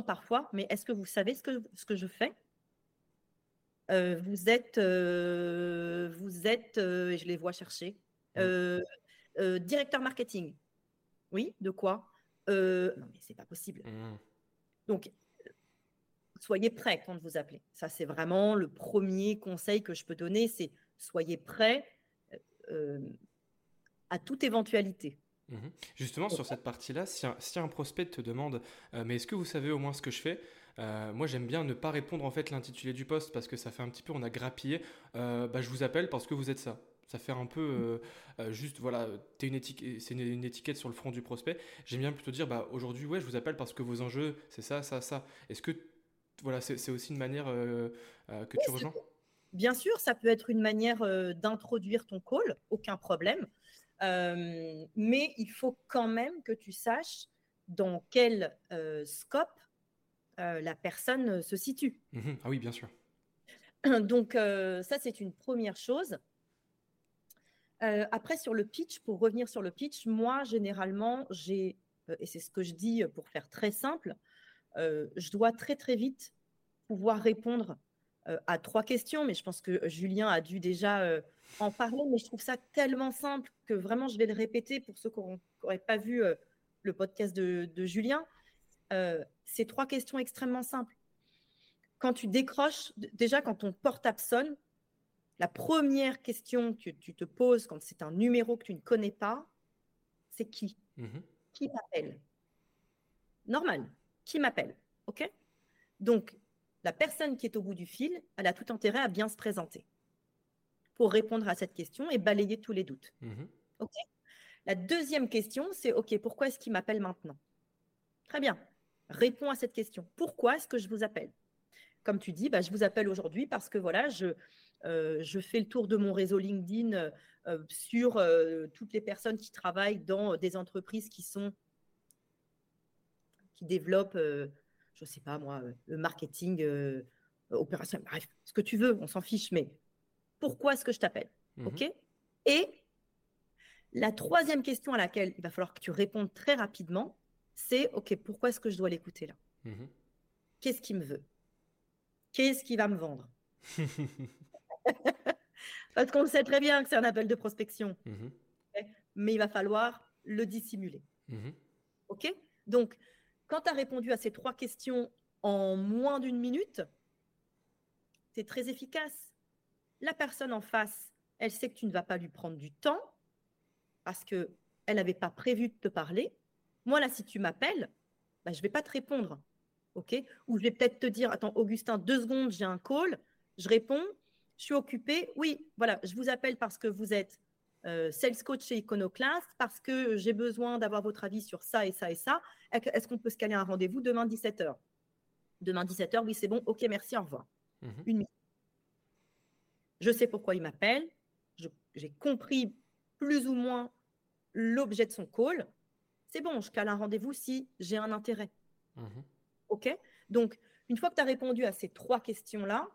Speaker 1: parfois, mais est-ce que vous savez ce que, ce que je fais? Euh, vous êtes, euh, vous êtes, euh, je les vois chercher, mmh. directeur marketing. Oui, de quoi? Non, mais c'est pas possible. Mmh. Donc, soyez prêts quand vous appelez. Ça, c'est vraiment le premier conseil que je peux donner, c'est soyez prêts à toute éventualité.
Speaker 2: Mmh Justement, sur cette partie-là, si, si, un prospect te demande, mais est-ce que vous savez au moins ce que je fais euh, moi, j'aime bien ne pas répondre en fait l'intitulé du poste parce que ça fait un petit peu, on a grappillé. Euh, bah, je vous appelle parce que vous êtes ça. Ça fait un peu euh, juste, voilà, es une c'est une, étiquette sur le front du prospect. J'aime bien plutôt dire, bah, aujourd'hui, ouais, je vous appelle parce que vos enjeux, c'est ça, ça, ça. Est-ce que, voilà, c'est aussi une manière que tu rejoins?
Speaker 1: Bien sûr, ça peut être une manière d'introduire ton call, aucun problème. Mais il faut quand même que tu saches dans quel scope euh, la personne euh, se situe.
Speaker 2: Mmh ah oui, bien sûr. *clears throat*
Speaker 1: Donc euh, ça, c'est une première chose. après, sur le pitch, pour revenir sur le pitch, moi, généralement, j'ai, et c'est ce que je dis pour faire très simple, je dois très très vite pouvoir répondre à trois questions, mais je pense que Julien a dû déjà en parler, mais je trouve ça tellement simple que vraiment je vais le répéter pour ceux qui n'auraient pas vu le podcast de, de Julien. Euh, ces trois questions extrêmement simples. Quand tu décroches, déjà quand ton portable sonne, la première question que tu te poses quand c'est un numéro que tu ne connais pas, c'est qui? Mhm. Qui m'appelle? Normal. Qui m'appelle? OK? Donc, la personne qui est au bout du fil, elle a tout intérêt à bien se présenter pour répondre à cette question et balayer tous les doutes. OK? La deuxième question, c'est OK, pourquoi est-ce qu'il m'appelle maintenant? Très bien. Réponds à cette question. Pourquoi est-ce que je vous appelle? Comme tu dis, bah, je vous appelle aujourd'hui parce que voilà, je, euh, je fais le tour de mon réseau LinkedIn euh, sur euh, toutes les personnes qui travaillent dans des entreprises qui sont qui développent, je ne sais pas moi, le marketing opérationnel, bref, ce que tu veux, on s'en fiche, mais pourquoi est-ce que je t'appelle mmh Ok? Et la troisième question à laquelle il va falloir que tu répondes très rapidement, c'est OK, pourquoi est-ce que je dois l'écouter là? Mmh Qu'est-ce qu'il me veut? Qu'est-ce qu'il va me vendre? *laughs* Parce qu'on sait très bien que c'est un appel de prospection. Mmh mais il va falloir le dissimuler. OK? Donc, quand tu as répondu à ces trois questions en moins d'une minute, c'est très efficace. La personne en face, elle sait que tu ne vas pas lui prendre du temps parce qu'elle n'avait pas prévu de te parler. Moi, là, si tu m'appelles, bah, je ne vais pas te répondre. OK? Ou je vais peut-être te dire Attends, Augustin, deux secondes, j'ai un call. Je réponds Je suis occupé. Oui, voilà, je vous appelle parce que vous êtes euh, sales coach chez Iconoclast, parce que j'ai besoin d'avoir votre avis sur ça et ça et ça. Est-ce qu'on peut se caler un rendez-vous demain 17h Demain 17h, oui, c'est bon. OK, merci, au revoir. Une minute. Je sais pourquoi il m'appelle. J'ai compris plus ou moins l'objet de son call c'est bon, je cale un rendez-vous si j'ai un intérêt. Mhm. OK? Donc, une fois que tu as répondu à ces trois questions-là,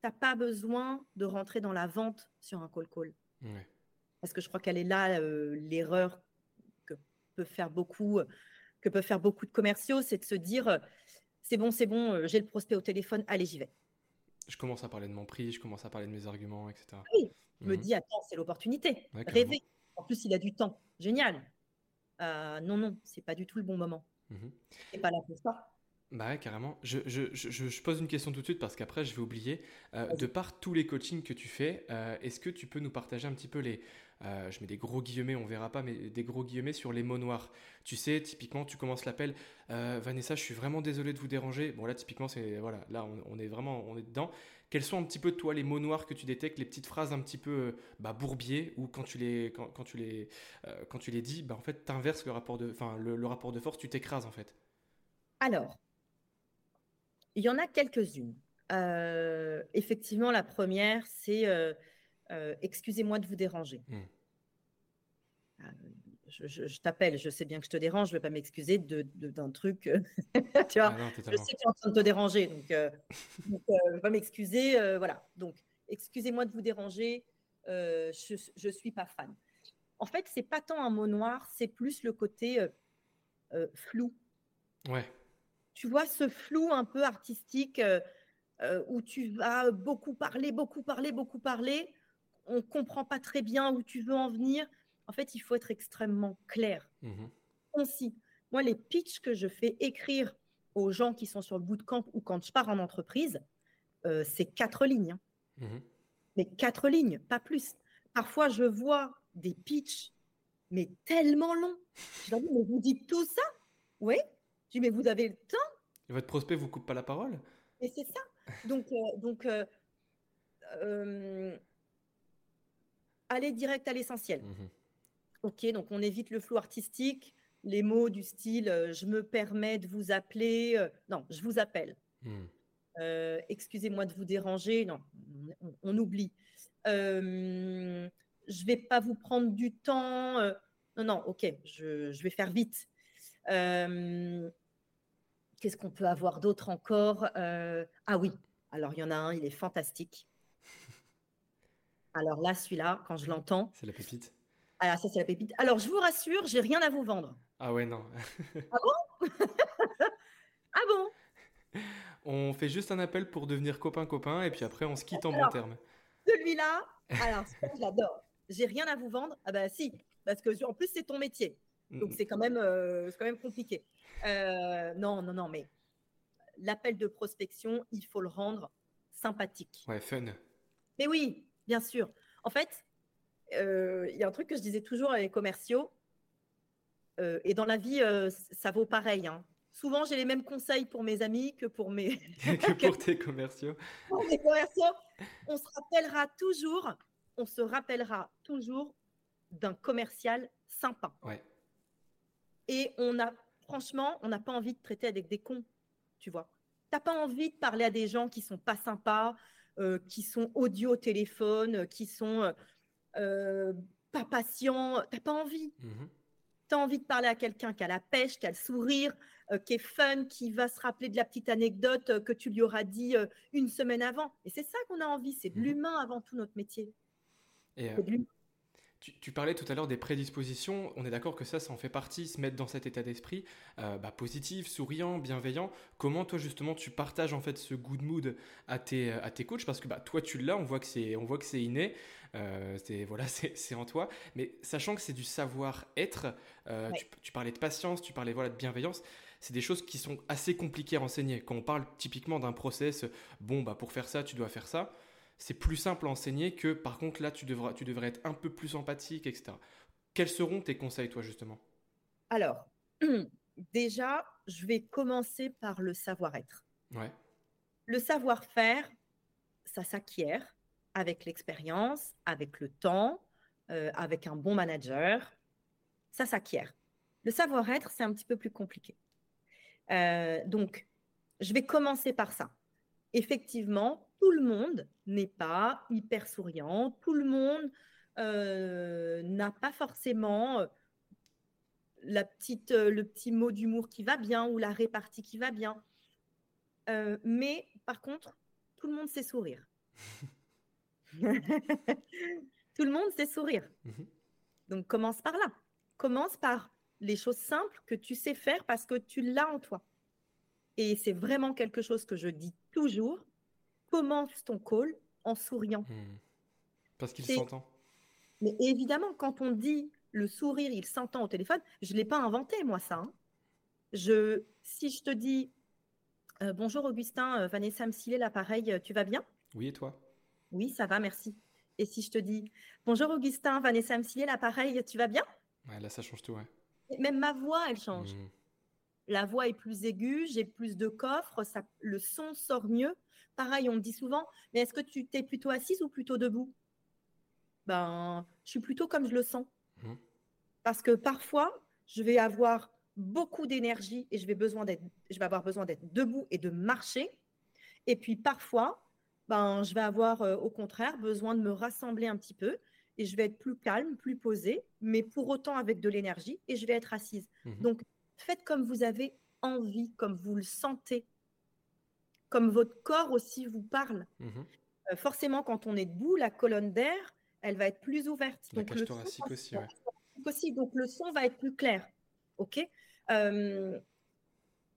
Speaker 1: tu n'as pas besoin de rentrer dans la vente sur un call call. Parce que je crois qu'elle est là euh, l'erreur que peut faire beaucoup que peuvent faire beaucoup de commerciaux, c'est de se dire euh, c'est bon, c'est bon, euh, j'ai le prospect au téléphone, allez, j'y vais.
Speaker 2: Je commence à parler de mon prix, je commence à parler de mes arguments, etc.
Speaker 1: Oui, je me mhm. dis attends, c'est l'opportunité. Rêver. En plus, il a du temps. Génial. Euh, non, non, c'est pas du tout le bon moment. Mmh c'est pas là pour ça.
Speaker 2: Bah ouais, carrément. Je, je, je, pose une question tout de suite parce qu'après, je vais oublier. Euh, de par tous les coachings que tu fais, euh, est-ce que tu peux nous partager un petit peu les. je mets des gros guillemets, on verra pas, mais des gros guillemets sur les mots noirs. Tu sais, typiquement, tu commences l'appel. Vanessa, je suis vraiment désolé de vous déranger. Bon, là, typiquement, c'est. Voilà, là, on, est vraiment on est dedans. Quels sont un petit peu, toi, les mots noirs que tu détectes, les petites phrases un petit peu bah, bourbiers, ou quand tu les, quand, tu les, quand tu les dis, bah, en fait, tu inverses le rapport de, enfin, le rapport de force, tu t'écrases, en fait?
Speaker 1: Alors, il y en a quelques-unes. Euh, effectivement, la première, c'est euh, euh, excusez-moi de vous déranger. Hmm. Je, t'appelle, je sais bien que je te dérange, je ne vais pas m'excuser d'un truc. *laughs* tu vois, ah je sais que tu es en train de te déranger, donc, je ne vais pas m'excuser. voilà, donc excusez-moi de vous déranger, je ne suis pas fan. En fait, c'est pas tant un mot noir, c'est plus le côté flou.
Speaker 2: Ouais.
Speaker 1: Tu vois, ce flou un peu artistique où tu vas beaucoup parler, beaucoup parler, beaucoup parler. On comprend pas très bien où tu veux en venir. En fait, il faut être extrêmement clair, mmh concis. Moi, les pitchs que je fais écrire aux gens qui sont sur le bootcamp ou quand je pars en entreprise, c'est quatre lignes. Hein. Mmh mais quatre lignes, pas plus. Parfois, je vois des pitchs, mais tellement longs. Je leur dis, mais vous dites tout ça? Oui. Je dis, mais vous avez le temps
Speaker 2: Et votre prospect vous coupe pas la parole
Speaker 1: Et c'est ça. Donc, euh, donc euh, euh, allez direct à l'essentiel. Mmh ok, donc on évite le flou artistique, les mots du style je me permets de vous appeler. non, je vous appelle. Mmh. Excusez-moi de vous déranger. Non, on, oublie. je ne vais pas vous prendre du temps. non, non, ok, je, vais faire vite. Qu'est-ce qu'on peut avoir d'autre encore Ah oui, alors il y en a un, il est fantastique. Alors là, celui-là, quand je l'entends.
Speaker 2: C'est la pépite.
Speaker 1: Alors ça, c'est la pépite. Alors je vous rassure, j'ai rien à vous vendre.
Speaker 2: Ah ouais, non.
Speaker 1: ah bon? *laughs* Ah bon?
Speaker 2: On fait juste un appel pour devenir copain-copain et puis après on se quitte en bon terme.
Speaker 1: Celui-là, alors je l'adore. J'ai rien à vous vendre. Ah bah si, parce que en plus c'est ton métier. Donc c'est quand même, euh, quand même compliqué. Euh, non, non, non, mais l'appel de prospection, il faut le rendre sympathique.
Speaker 2: Ouais, fun.
Speaker 1: Mais oui, bien sûr. En fait, euh, il y a un truc que je disais toujours à les commerciaux, et dans la vie, ça vaut pareil. Hein souvent j'ai les mêmes conseils pour mes amis que pour mes *laughs*
Speaker 2: que pour tes commerciaux. *laughs*
Speaker 1: Pour mes commerciaux, on se rappellera toujours, on se rappellera toujours d'un commercial sympa.
Speaker 2: Ouais.
Speaker 1: Et on a franchement, on n'a pas envie de traiter avec des cons, tu vois. T'as pas envie de parler à des gens qui sont pas sympas, euh, qui sont audio au téléphone, qui sont euh, euh, pas patients. T'as pas envie. Mmh tu as envie de parler à quelqu'un qui a la pêche, qui a le sourire, euh, qui est fun, qui va se rappeler de la petite anecdote euh, que tu lui auras dit euh, une semaine avant. Et c'est ça qu'on a envie, c'est de mmh l'humain avant tout notre métier.
Speaker 2: Et tu, parlais tout à l'heure des prédispositions. On est d'accord que ça, ça en fait partie, se mettre dans cet état d'esprit euh, bah, positif, souriant, bienveillant. Comment toi justement tu partages en fait ce good mood à tes, à tes coachs? Parce que bah, toi tu l'as, on voit que c'est, on voit que c'est inné. Euh, c'est voilà, *laughs* c'est, en toi. Mais sachant que c'est du savoir-être, euh, tu, parlais de patience, tu parlais voilà de bienveillance. C'est des choses qui sont assez compliquées à enseigner. Quand on parle typiquement d'un process, bon bah pour faire ça, tu dois faire ça c'est plus simple à enseigner que par contre là, tu, devras, tu devrais être un peu plus empathique, etc. Quels seront tes conseils, toi, justement?
Speaker 1: Alors, *clears throat* déjà, je vais commencer par le savoir-être.
Speaker 2: Ouais.
Speaker 1: Le savoir-faire, ça s'acquiert avec l'expérience, avec le temps, euh, avec un bon manager. Ça s'acquiert. Le savoir-être, c'est un petit peu plus compliqué. Euh, donc, je vais commencer par ça. Effectivement, tout le monde n'est pas hyper souriant, tout le monde euh, n'a pas forcément euh, la petite, euh, le petit mot d'humour qui va bien ou la répartie qui va bien. mais par contre, tout le monde sait sourire. *laughs* tout le monde sait sourire. Mhm. Donc commence par là. Commence par les choses simples que tu sais faire parce que tu l'as en toi. Et c'est vraiment quelque chose que je dis toujours commence ton call en souriant. Hmm.
Speaker 2: Parce qu'il s'entend.
Speaker 1: Mais évidemment, quand on dit le sourire, il s'entend au téléphone, je ne l'ai pas inventé, moi, ça. Hein. Je, si je te dis euh, bonjour Augustin, euh, Vanessa Msilé, l'appareil, euh, tu vas bien?
Speaker 2: Oui, et toi?
Speaker 1: Oui, ça va, merci. Et si je te dis bonjour Augustin, Vanessa Msilé, l'appareil, tu vas bien?
Speaker 2: Ouais, Là, ça change tout, ouais.
Speaker 1: Même ma voix, elle change. Hmm. La voix est plus aiguë, j'ai plus de coffres, ça, le son sort mieux. Pareil, on me dit souvent, mais est-ce que tu t'es plutôt assise ou plutôt debout? Ben, je suis plutôt comme je le sens. Mmh. Parce que parfois, je vais avoir beaucoup d'énergie et je vais, besoin je vais avoir besoin d'être debout et de marcher. Et puis parfois, ben, je vais avoir euh, au contraire besoin de me rassembler un petit peu et je vais être plus calme, plus posée, mais pour autant avec de l'énergie et je vais être assise. Mmh. Donc, faites comme vous avez envie, comme vous le sentez comme votre corps aussi vous parle. Mhm. Euh, forcément, quand on est debout, la colonne d'air, elle va être plus ouverte.
Speaker 2: La Donc, cage thoracique aussi,
Speaker 1: possible. Donc le son va être plus clair. OK?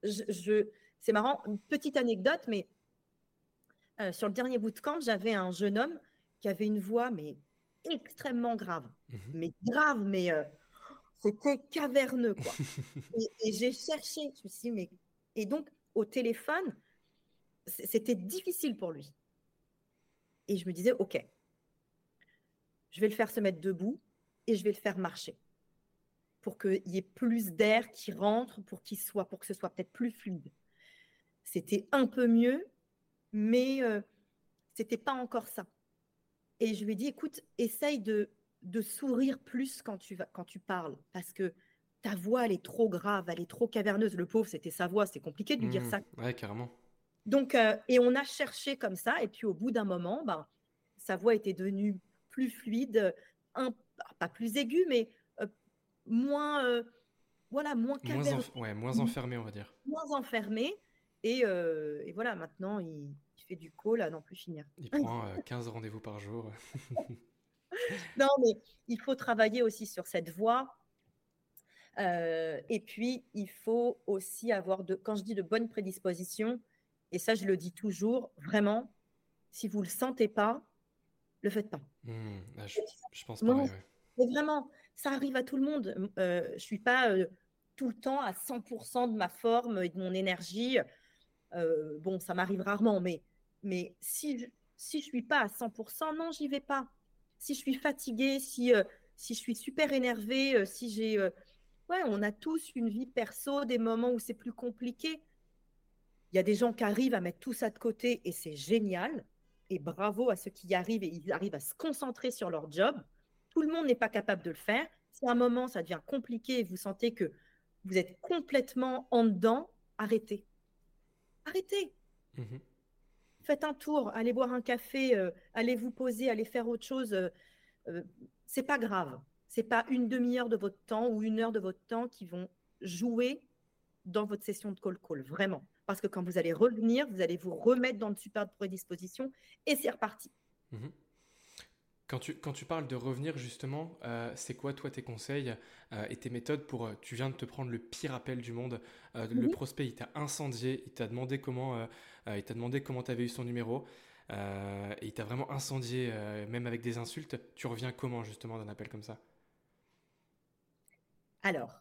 Speaker 1: Je, C'est marrant, une petite anecdote, mais sur le dernier bout de camp, j'avais un jeune homme qui avait une voix, mais extrêmement grave. Mmh mais grave, mais c'était caverneux, quoi. *laughs* et, j'ai cherché, je me suis dit, mais. Et donc, au téléphone, c'était difficile pour lui. Et je me disais, OK, je vais le faire se mettre debout et je vais le faire marcher pour qu'il y ait plus d'air qui rentre, pour qu'il soit, pour que ce soit peut-être plus fluide. C'était un peu mieux, mais euh, c'était pas encore ça. Et je lui ai dit, écoute, essaye de, de sourire plus quand tu, vas, quand tu parles, parce que ta voix, elle est trop grave, elle est trop caverneuse. Le pauvre, c'était sa voix, c'est compliqué de lui dire mmh, ça.
Speaker 2: Ouais, carrément.
Speaker 1: Donc, euh, et on a cherché comme ça, et puis au bout d'un moment, ben, sa voix était devenue plus fluide, un, pas plus aiguë, mais moins, euh, voilà, moins
Speaker 2: moins, ouais, moins enfermé, on va dire.
Speaker 1: Moins enfermé. Et, euh, et voilà, maintenant, il, fait du call à n'en plus finir.
Speaker 2: Il prend 15 euh, rendez-vous par jour. *laughs* *laughs*
Speaker 1: non, mais il faut travailler aussi sur cette voie. et puis, il faut aussi avoir, de, quand je dis de bonnes prédispositions, et ça, je le dis toujours, vraiment, si vous ne le sentez pas, le faites pas.
Speaker 2: Mmh, ah, je, pense pareil,
Speaker 1: Mais vraiment, ça arrive à tout le monde. Euh, je ne suis pas euh, tout le temps à 100% de ma forme et de mon énergie. Euh, bon, ça m'arrive rarement, mais, mais si je si je suis pas à 100%, non, j'y vais pas. Si je suis fatiguée, si, si je suis super énervée, si j'ai... ouais, on a tous une vie perso, des moments où c'est plus compliqué. Il y a des gens qui arrivent à mettre tout ça de côté et c'est génial. Et bravo à ceux qui y arrivent et ils arrivent à se concentrer sur leur job. Tout le monde n'est pas capable de le faire. Si à un moment ça devient compliqué et vous sentez que vous êtes complètement en dedans, arrêtez. Arrêtez. Mmh Faites un tour, allez boire un café, euh, allez vous poser, allez faire autre chose. Euh, euh, c'est pas grave. C'est pas une demi-heure de votre temps ou une heure de votre temps qui vont jouer dans votre session de call call, vraiment. Parce que quand vous allez revenir, vous allez vous remettre dans le super de prédisposition et c'est reparti. Mmh
Speaker 2: quand tu, quand tu parles de revenir, justement, euh, c'est quoi, toi, tes conseils euh, et tes méthodes pour. Euh, tu viens de te prendre le pire appel du monde. Le prospect, il t'a incendié, il t'a demandé comment il t'a demandé comment tu avais eu son numéro. et il t'a vraiment incendié, même avec des insultes. Tu reviens comment, justement, d'un appel comme ça?
Speaker 1: Alors,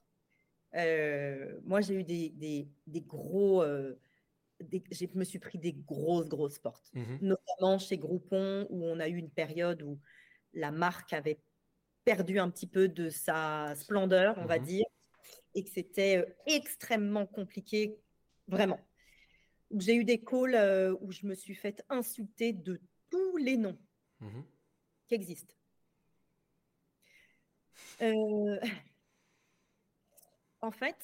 Speaker 1: moi, j'ai eu des, des, des gros. je me suis pris des grosses, grosses portes, mmh notamment chez Groupon, où on a eu une période où la marque avait perdu un petit peu de sa splendeur, on va mmh dire, et que c'était euh, extrêmement compliqué, vraiment. J'ai eu des calls euh, où je me suis fait insulter de tous les noms mmh qui existent. Euh, *laughs* en fait,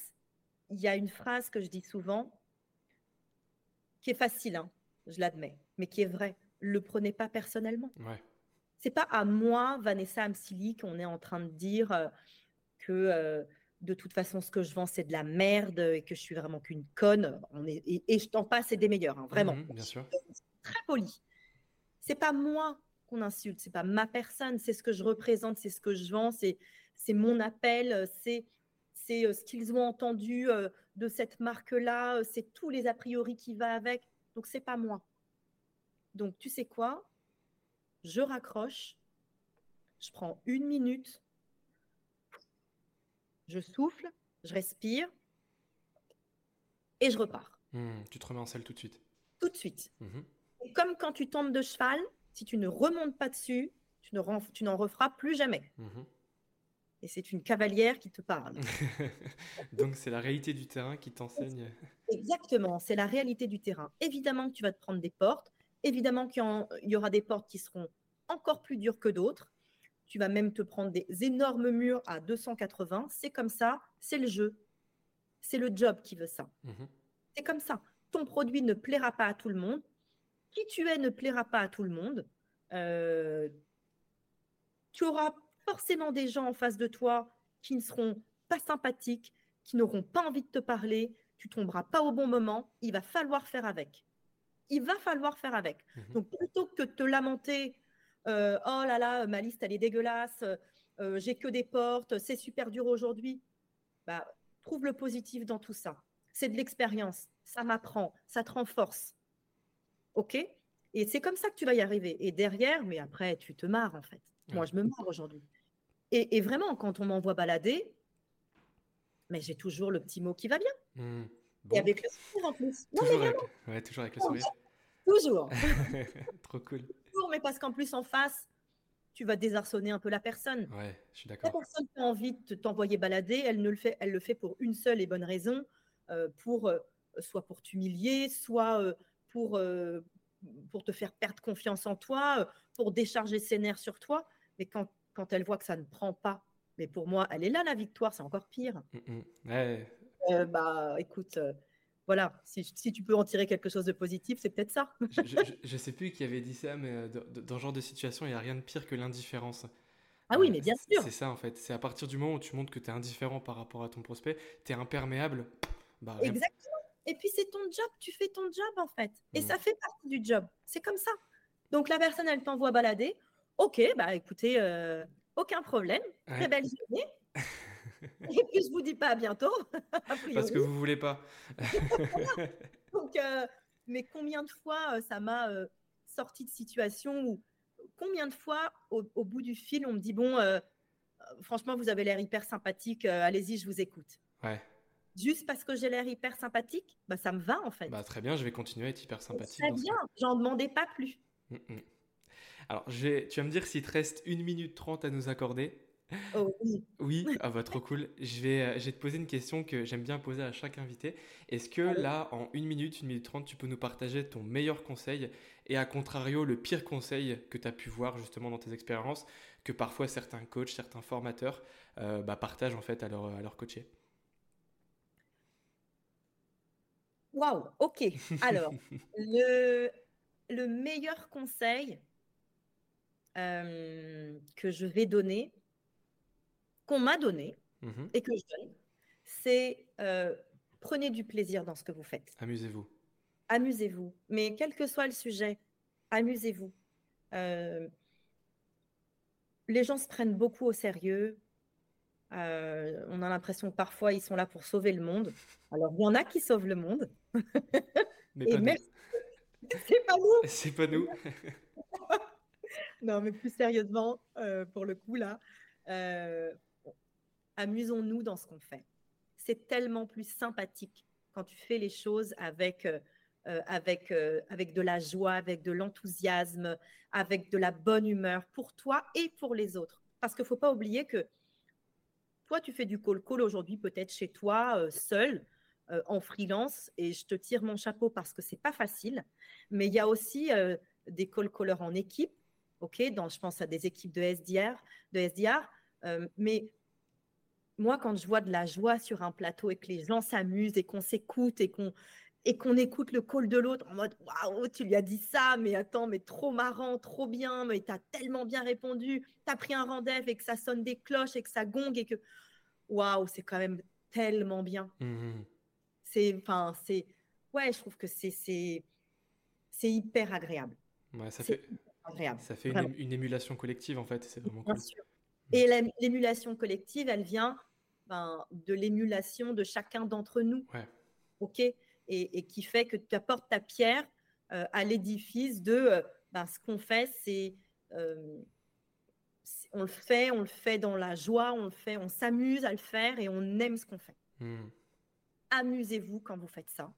Speaker 1: il y a une phrase que je dis souvent qui est facile, hein, je l'admets, mais qui est vraie. Le prenez pas personnellement.
Speaker 2: Ouais
Speaker 1: c'est pas à moi, Vanessa Amsili, qu'on est en train de dire euh, que euh, de toute façon, ce que je vends, c'est de la merde et que je suis vraiment qu'une conne. On est, et, je t'en passe, c'est des meilleurs, hein, vraiment.
Speaker 2: Mmh bien sûr.
Speaker 1: Très poli. C'est pas moi qu'on insulte, c'est pas ma personne, c'est ce que je représente, c'est ce que je vends, c'est c'est mon appel, c'est c'est euh, ce qu'ils ont entendu de cette marque-là, c'est tous les a priori qui va avec. Donc c'est pas moi. Donc tu sais quoi? Je raccroche, je prends une minute, je souffle, je respire et je repars.
Speaker 2: Mmh, tu te remets en selle tout de suite.
Speaker 1: Tout de suite. Mmh comme quand tu tombes de cheval, si tu ne remontes pas dessus, tu, n'en referas plus jamais. Mmh et c'est une cavalière qui te parle. *laughs*
Speaker 2: Donc c'est la réalité du terrain qui t'enseigne.
Speaker 1: Exactement, c'est la réalité du terrain. Évidemment que tu vas te prendre des portes, Évidemment qu'il y, aura des portes qui seront encore plus dures que d'autres. Tu vas même te prendre des énormes murs à 280. C'est comme ça, c'est le jeu. C'est le job qui veut ça. Mhm. C'est comme ça. Ton produit ne plaira pas à tout le monde. Qui tu es ne plaira pas à tout le monde. Euh, tu auras forcément des gens en face de toi qui ne seront pas sympathiques, qui n'auront pas envie de te parler. Tu tomberas pas au bon moment. Il va falloir faire avec il va falloir faire avec. Mmh Donc, plutôt que de te lamenter, euh, oh là là, ma liste, elle est dégueulasse, euh, j'ai que des portes, c'est super dur aujourd'hui. Bah, trouve le positif dans tout ça. C'est de l'expérience, ça m'apprend, ça te renforce. OK? Et c'est comme ça que tu vas y arriver. Et derrière, mais après, tu te marres en fait. Moi, je me marre aujourd'hui. Et, vraiment, quand on m'envoie balader, mais j'ai toujours le petit mot qui va bien. Mmh. Et avec le sourire en plus.
Speaker 2: toujours, avec, ouais, toujours avec le sourire.
Speaker 1: Toujours. *laughs*
Speaker 2: Trop cool.
Speaker 1: Toujours, mais parce qu'en plus, en face, tu vas désarçonner un peu la personne.
Speaker 2: Ouais, je suis d'accord.
Speaker 1: La personne qui a envie de t'envoyer balader, elle, ne le fait, elle le fait pour une seule et bonne raison, euh, pour, euh, soit pour t'humilier, soit euh, pour, pour te faire perdre confiance en toi, pour décharger ses nerfs sur toi. Mais quand, quand elle voit que ça ne prend pas, mais pour moi, elle est là la victoire, c'est encore pire.
Speaker 2: Mm, mm. ouais.
Speaker 1: bah, écoute, voilà, si, tu peux en tirer quelque chose de positif, c'est peut-être ça.
Speaker 2: je, ne sais plus qui avait dit ça, mais euh, dans, ce genre de situation, il n'y a rien de pire que l'indifférence.
Speaker 1: Ah oui, euh, mais bien sûr.
Speaker 2: C'est ça en fait. C'est à partir du moment où tu montres que tu es indifférent par rapport à ton prospect, tu es imperméable.
Speaker 1: Bah, Exactement. Et puis c'est ton job, tu fais ton job en fait. Et mmh. ça fait partie du job. C'est comme ça. Donc la personne, elle t'envoie balader. Ok, bah écoutez, euh, aucun problème. Très belle journée. *laughs* *laughs* Et puis, je vous dis pas à bientôt. *laughs*
Speaker 2: Parce que vous voulez pas. *laughs*
Speaker 1: Donc, euh, mais combien de fois euh, ça m'a euh, sorti de situation où, combien de fois au, bout du fil, on me dit Bon, franchement, vous avez l'air hyper sympathique, allez-y, je vous écoute.
Speaker 2: Ouais.
Speaker 1: Juste parce que j'ai l'air hyper sympathique, bah, ça me va en fait.
Speaker 2: Bah, très bien, je vais continuer à être hyper sympathique.
Speaker 1: Très bien, j'en demandais pas plus.
Speaker 2: Mm, mm. Alors, tu vas me dire s'il te reste une minute trente à nous accorder.
Speaker 1: Oh, oui.
Speaker 2: Oui, *laughs* ah bah, trop cool. Je vais, euh, je vais te poser une question que j'aime bien poser à chaque invité. Est-ce que là, en une minute, une minute trente, tu peux nous partager ton meilleur conseil et à contrario, le pire conseil que tu as pu voir justement dans tes expériences, que parfois certains coachs, certains formateurs euh, bah, partagent en fait à leur, à leur coacher?
Speaker 1: Waouh, ok. Alors, *laughs* le, le meilleur conseil euh, que je vais donner, qu'on m'a donné mmh et que je donne, c'est euh, prenez du plaisir dans ce que vous faites.
Speaker 2: Amusez-vous.
Speaker 1: Amusez-vous. Mais quel que soit le sujet, amusez-vous. Euh, les gens se prennent beaucoup au sérieux. Euh, on a l'impression que parfois ils sont là pour sauver le monde. Alors il y en a qui sauvent le monde. *laughs*
Speaker 2: Mais pas.
Speaker 1: C'est pas nous. *laughs*
Speaker 2: C'est pas nous. *laughs*
Speaker 1: non, mais plus sérieusement, pour le coup là, amusons-nous dans ce qu'on fait. C'est tellement plus sympathique quand tu fais les choses avec, euh, euh, avec, euh, avec de la joie, avec de l'enthousiasme, avec de la bonne humeur pour toi et pour les autres. Parce qu'il ne faut pas oublier que toi, tu fais du call-call aujourd'hui, peut-être chez toi, seul, en freelance, et je te tire mon chapeau parce que c'est pas facile. Mais il y a aussi des call-callers en équipe, ok dans, Je pense à des équipes de SDR, de SDR mais moi, quand je vois de la joie sur un plateau et que les gens s'amusent et qu'on s'écoute et qu'on et qu'on écoute le call de l'autre en mode waouh, tu lui as dit ça, mais attends, mais trop marrant, trop bien, mais tu as tellement bien répondu, tu as pris un rendez-vous et que ça sonne des cloches et que ça gongue et que waouh, c'est quand même tellement bien. Mmh c'est enfin, c'est ouais, je trouve que c'est c'est hyper agréable.
Speaker 2: Ouais, ça fait agréable. Ça fait une, émulation collective en fait, c'est vraiment cool.
Speaker 1: Et l'émulation collective, elle vient ben, de l'émulation de chacun d'entre nous. OK? Et, qui fait que tu apportes ta pierre euh, à l'édifice de euh, ben, ce qu'on fait, euh, c'est. on le fait, on le fait dans la joie, on le fait, on s'amuse à le faire et on aime ce qu'on fait. Hmm. Amusez-vous quand vous faites ça.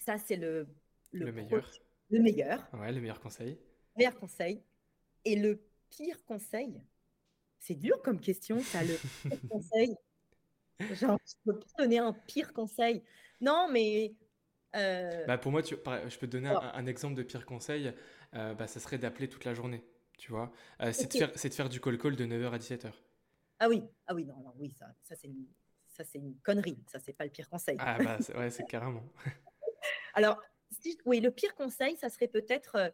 Speaker 1: Ça, c'est le,
Speaker 2: le, meilleur.
Speaker 1: Le meilleur.
Speaker 2: Ouais, le meilleur conseil.
Speaker 1: Le meilleur conseil. Et le pire conseil C'est dur comme question, ça, le *laughs* conseil. Genre, je peux pas donner un pire conseil. Non, mais.
Speaker 2: Euh, bah pour moi, tu, je peux te donner un, exemple de pire conseil. Euh, bah, ça serait d'appeler toute la journée. Tu vois euh, C'est de, faire, de faire du call-call de 9h à 17h.
Speaker 1: Ah oui, ah oui, non, non oui, ça, ça c'est une, ça, c'est une connerie. Ça, c'est pas le pire conseil.
Speaker 2: Ah bah, ouais, c'est carrément. *laughs*
Speaker 1: Alors, oui, le pire conseil, ça serait peut-être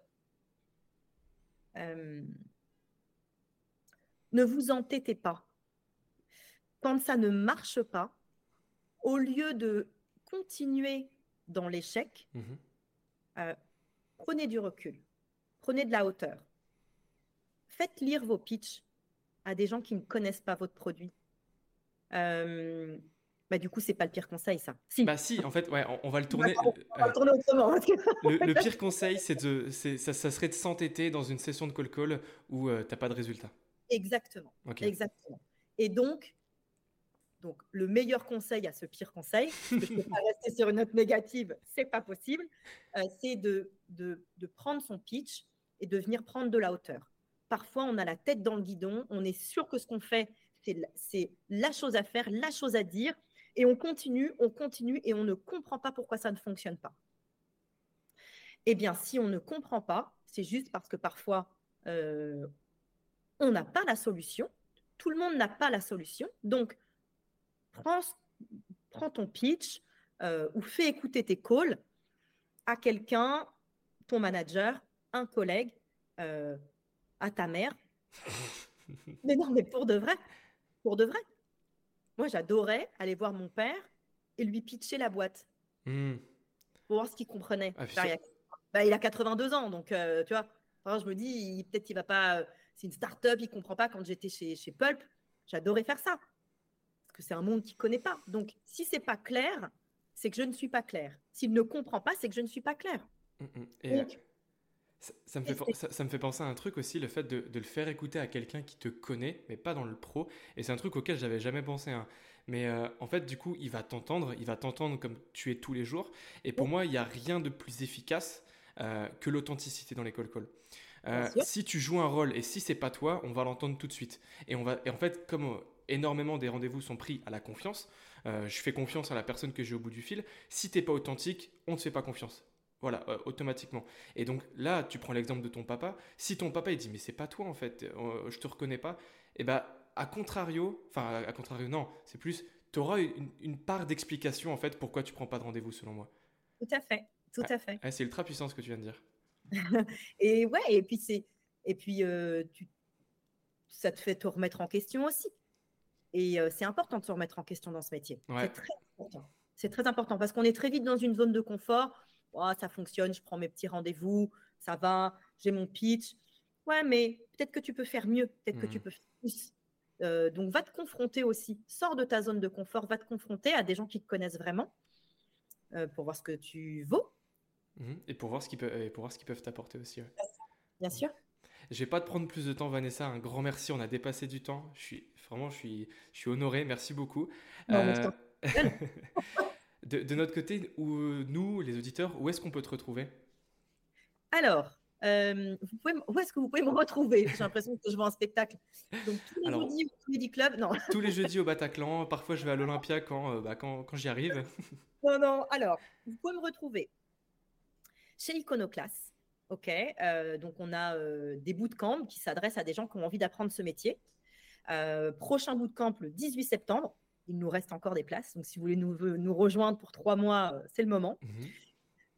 Speaker 1: ne vous entêtez pas. Quand ça ne marche pas, au lieu de continuer dans l'échec, mhm. euh, prenez du recul, prenez de la hauteur. Faites lire vos pitchs à des gens qui ne connaissent pas votre produit, euh, bah, du coup, c'est pas le pire conseil, ça.
Speaker 2: Si. Bah si, en fait, ouais, on, va le tourner.
Speaker 1: On va, le tourner autrement.
Speaker 2: le, pire conseil, c'est de, ça, ça, serait de s'entêter dans une session de call call où tu n'as pas de résultat.
Speaker 1: Exactement. Exactement. Et donc, donc, le meilleur conseil à ce pire conseil, *laughs* parce que je ne peux pas rester sur une note négative, c'est pas possible, euh, c'est de, de, de, prendre son pitch et de venir prendre de la hauteur. Parfois, on a la tête dans le guidon, on est sûr que ce qu'on fait, c'est la chose à faire, la chose à dire, et on continue, on continue, et on ne comprend pas pourquoi ça ne fonctionne pas. Eh bien, si on ne comprend pas, c'est juste parce que parfois, euh, on n'a pas la solution. Tout le monde n'a pas la solution. Donc, prends, ton pitch euh, ou fais écouter tes calls à quelqu'un, ton manager, un collègue, euh, à ta mère. *laughs* mais non, mais pour de vrai, pour de vrai. Moi, j'adorais aller voir mon père et lui pitcher la boîte hmm. pour voir ce qu'il comprenait. Ah, bah, il a 82 ans, donc euh, tu vois. je me dis, peut-être qu'il va pas. C'est une start-up, il comprend pas. Quand j'étais chez, chez Pulp, j'adorais faire ça que c'est un monde qu'il ne connaît pas. Donc, si c'est pas clair, c'est que je ne suis pas clair. S'il ne comprend pas, c'est que je ne suis pas clair. Mm, mm.
Speaker 2: Euh, ça, me fait, ça, me fait penser à un truc aussi, le fait de, le faire écouter à quelqu'un qui te connaît, mais pas dans le pro. Et c'est un truc auquel j'avais jamais pensé. Hein. Mais euh, en fait, du coup, il va t'entendre, il va t'entendre comme tu es tous les jours. Et pour moi, il n'y a rien de plus efficace euh, que l'authenticité dans les call calls. Si tu joues un rôle et si c'est pas toi, on va l'entendre tout de suite. Et on va, et en fait, comme énormément des rendez-vous sont pris à la confiance. Euh, je fais confiance à la personne que j'ai au bout du fil. Si t'es pas authentique, on ne te fait pas confiance. Voilà, euh, automatiquement. Et donc là, tu prends l'exemple de ton papa. Si ton papa il dit mais c'est pas toi en fait, euh, je te reconnais pas, et eh ben à contrario, enfin à, contrario non, c'est plus, tu auras une, part d'explication en fait pourquoi tu prends pas de rendez-vous selon moi.
Speaker 1: Tout à fait, tout à fait.
Speaker 2: c'est ultra puissant ce que tu viens de dire. *laughs*
Speaker 1: et ouais, et puis c'est, et puis tu, ça te fait te remettre en question aussi. Et c'est important de se remettre en question dans ce métier. C'est très important. C'est très important parce qu'on est très vite dans une zone de confort. Oh, ça fonctionne, je prends mes petits rendez-vous, ça va, j'ai mon pitch. Ouais, mais peut-être que tu peux faire mieux, peut-être que tu mmh. peux faire plus. donc, va te confronter aussi. Sors de ta zone de confort, va te confronter à des gens qui te connaissent vraiment pour voir ce que tu vaux.
Speaker 2: Mmh. Et pour voir ce qu'ils peuvent, pour voir ce qu'ils peuvent t'apporter aussi.
Speaker 1: Bien sûr.
Speaker 2: Je vais pas te prendre plus de temps, Vanessa. Un grand merci. On a dépassé du temps. Je suis vraiment, je suis, je suis honoré. Merci beaucoup. Euh, *laughs* de, notre côté, où, nous, les auditeurs, où est-ce qu'on peut te retrouver?
Speaker 1: Alors, euh, vous pouvez, où est-ce que vous pouvez me retrouver? J'ai l'impression que je vais en spectacle. Donc, tous les jeudis au Comedy Club, non. *laughs*
Speaker 2: Tous les jeudis au Bataclan. Parfois, je vais à l'Olympia quand, euh, bah, quand, quand j'y arrive.
Speaker 1: non, non. Alors, vous pouvez me retrouver chez Iconoclast. OK. Euh, donc, on a euh, des bootcamps qui s'adressent à des gens qui ont envie d'apprendre ce métier. Euh, prochain bootcamp le 18 septembre. Il nous reste encore des places. Donc, si vous voulez nous, nous rejoindre pour trois mois, c'est le moment.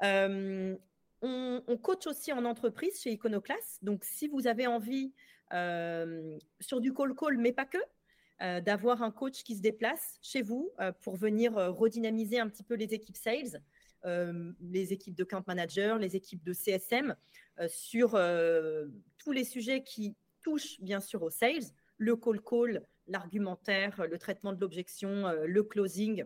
Speaker 1: Mhm. On, on, coach aussi en entreprise chez Iconoclast. Donc, si vous avez envie sur du call-call, mais pas que, d'avoir un coach qui se déplace chez vous pour venir redynamiser un petit peu les équipes sales, euh, les équipes de camp manager, les équipes de CSM euh, sur euh, tous les sujets qui touchent bien sûr au sales, le call call, l'argumentaire, le traitement de l'objection, le closing,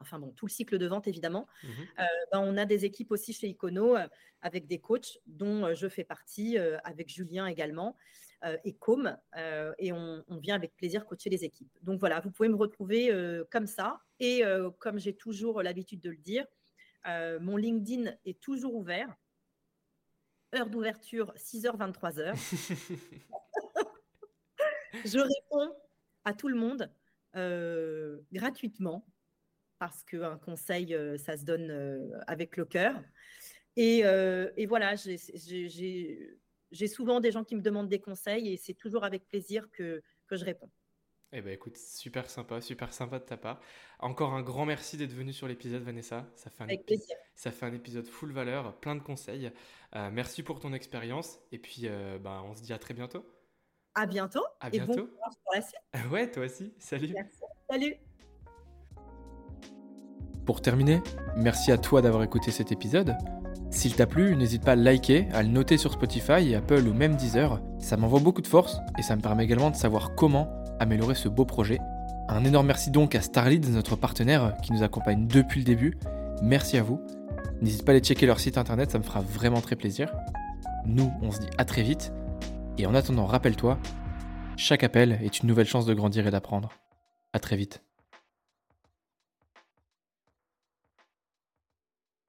Speaker 1: enfin bon, tout le cycle de vente évidemment. Mhm. Ben, on a des équipes aussi chez Icono avec des coachs dont je fais partie, avec Julien également et Com, et on, on, vient avec plaisir coacher les équipes. Donc voilà, vous pouvez me retrouver comme ça, et comme j'ai toujours l'habitude de le dire, euh, mon LinkedIn est toujours ouvert. Heure d'ouverture, 6h, 23h. *laughs* je réponds à tout le monde euh, gratuitement parce qu'un conseil, euh, ça se donne avec le cœur. Et, voilà, j'ai souvent des gens qui me demandent des conseils et c'est toujours avec plaisir que je réponds.
Speaker 2: Eh ben écoute, super sympa, super sympa de ta part. Encore un grand merci d'être venu sur l'épisode, Vanessa. Ça fait, un ça fait un épisode full valeur, plein de conseils. Euh, merci pour ton expérience. Et puis, euh, bah, on se dit à très bientôt.
Speaker 1: À bientôt.
Speaker 2: À bientôt. Et bon pour la suite. *laughs* Ouais, toi aussi. Salut.
Speaker 1: Salut.
Speaker 2: Pour terminer, merci à toi d'avoir écouté cet épisode. S'il t'a plu, n'hésite pas à le liker, à le noter sur Spotify, Apple ou même Deezer. Ça m'envoie beaucoup de force et ça me permet également de savoir comment améliorer ce beau projet. Un énorme merci donc à Starlead, notre partenaire qui nous accompagne depuis le début. Merci à vous. N'hésite pas à aller checker leur site internet, ça me fera vraiment très plaisir. Nous, on se dit à très vite. Et en attendant, rappelle-toi, chaque appel est une nouvelle chance de grandir et d'apprendre. À très vite.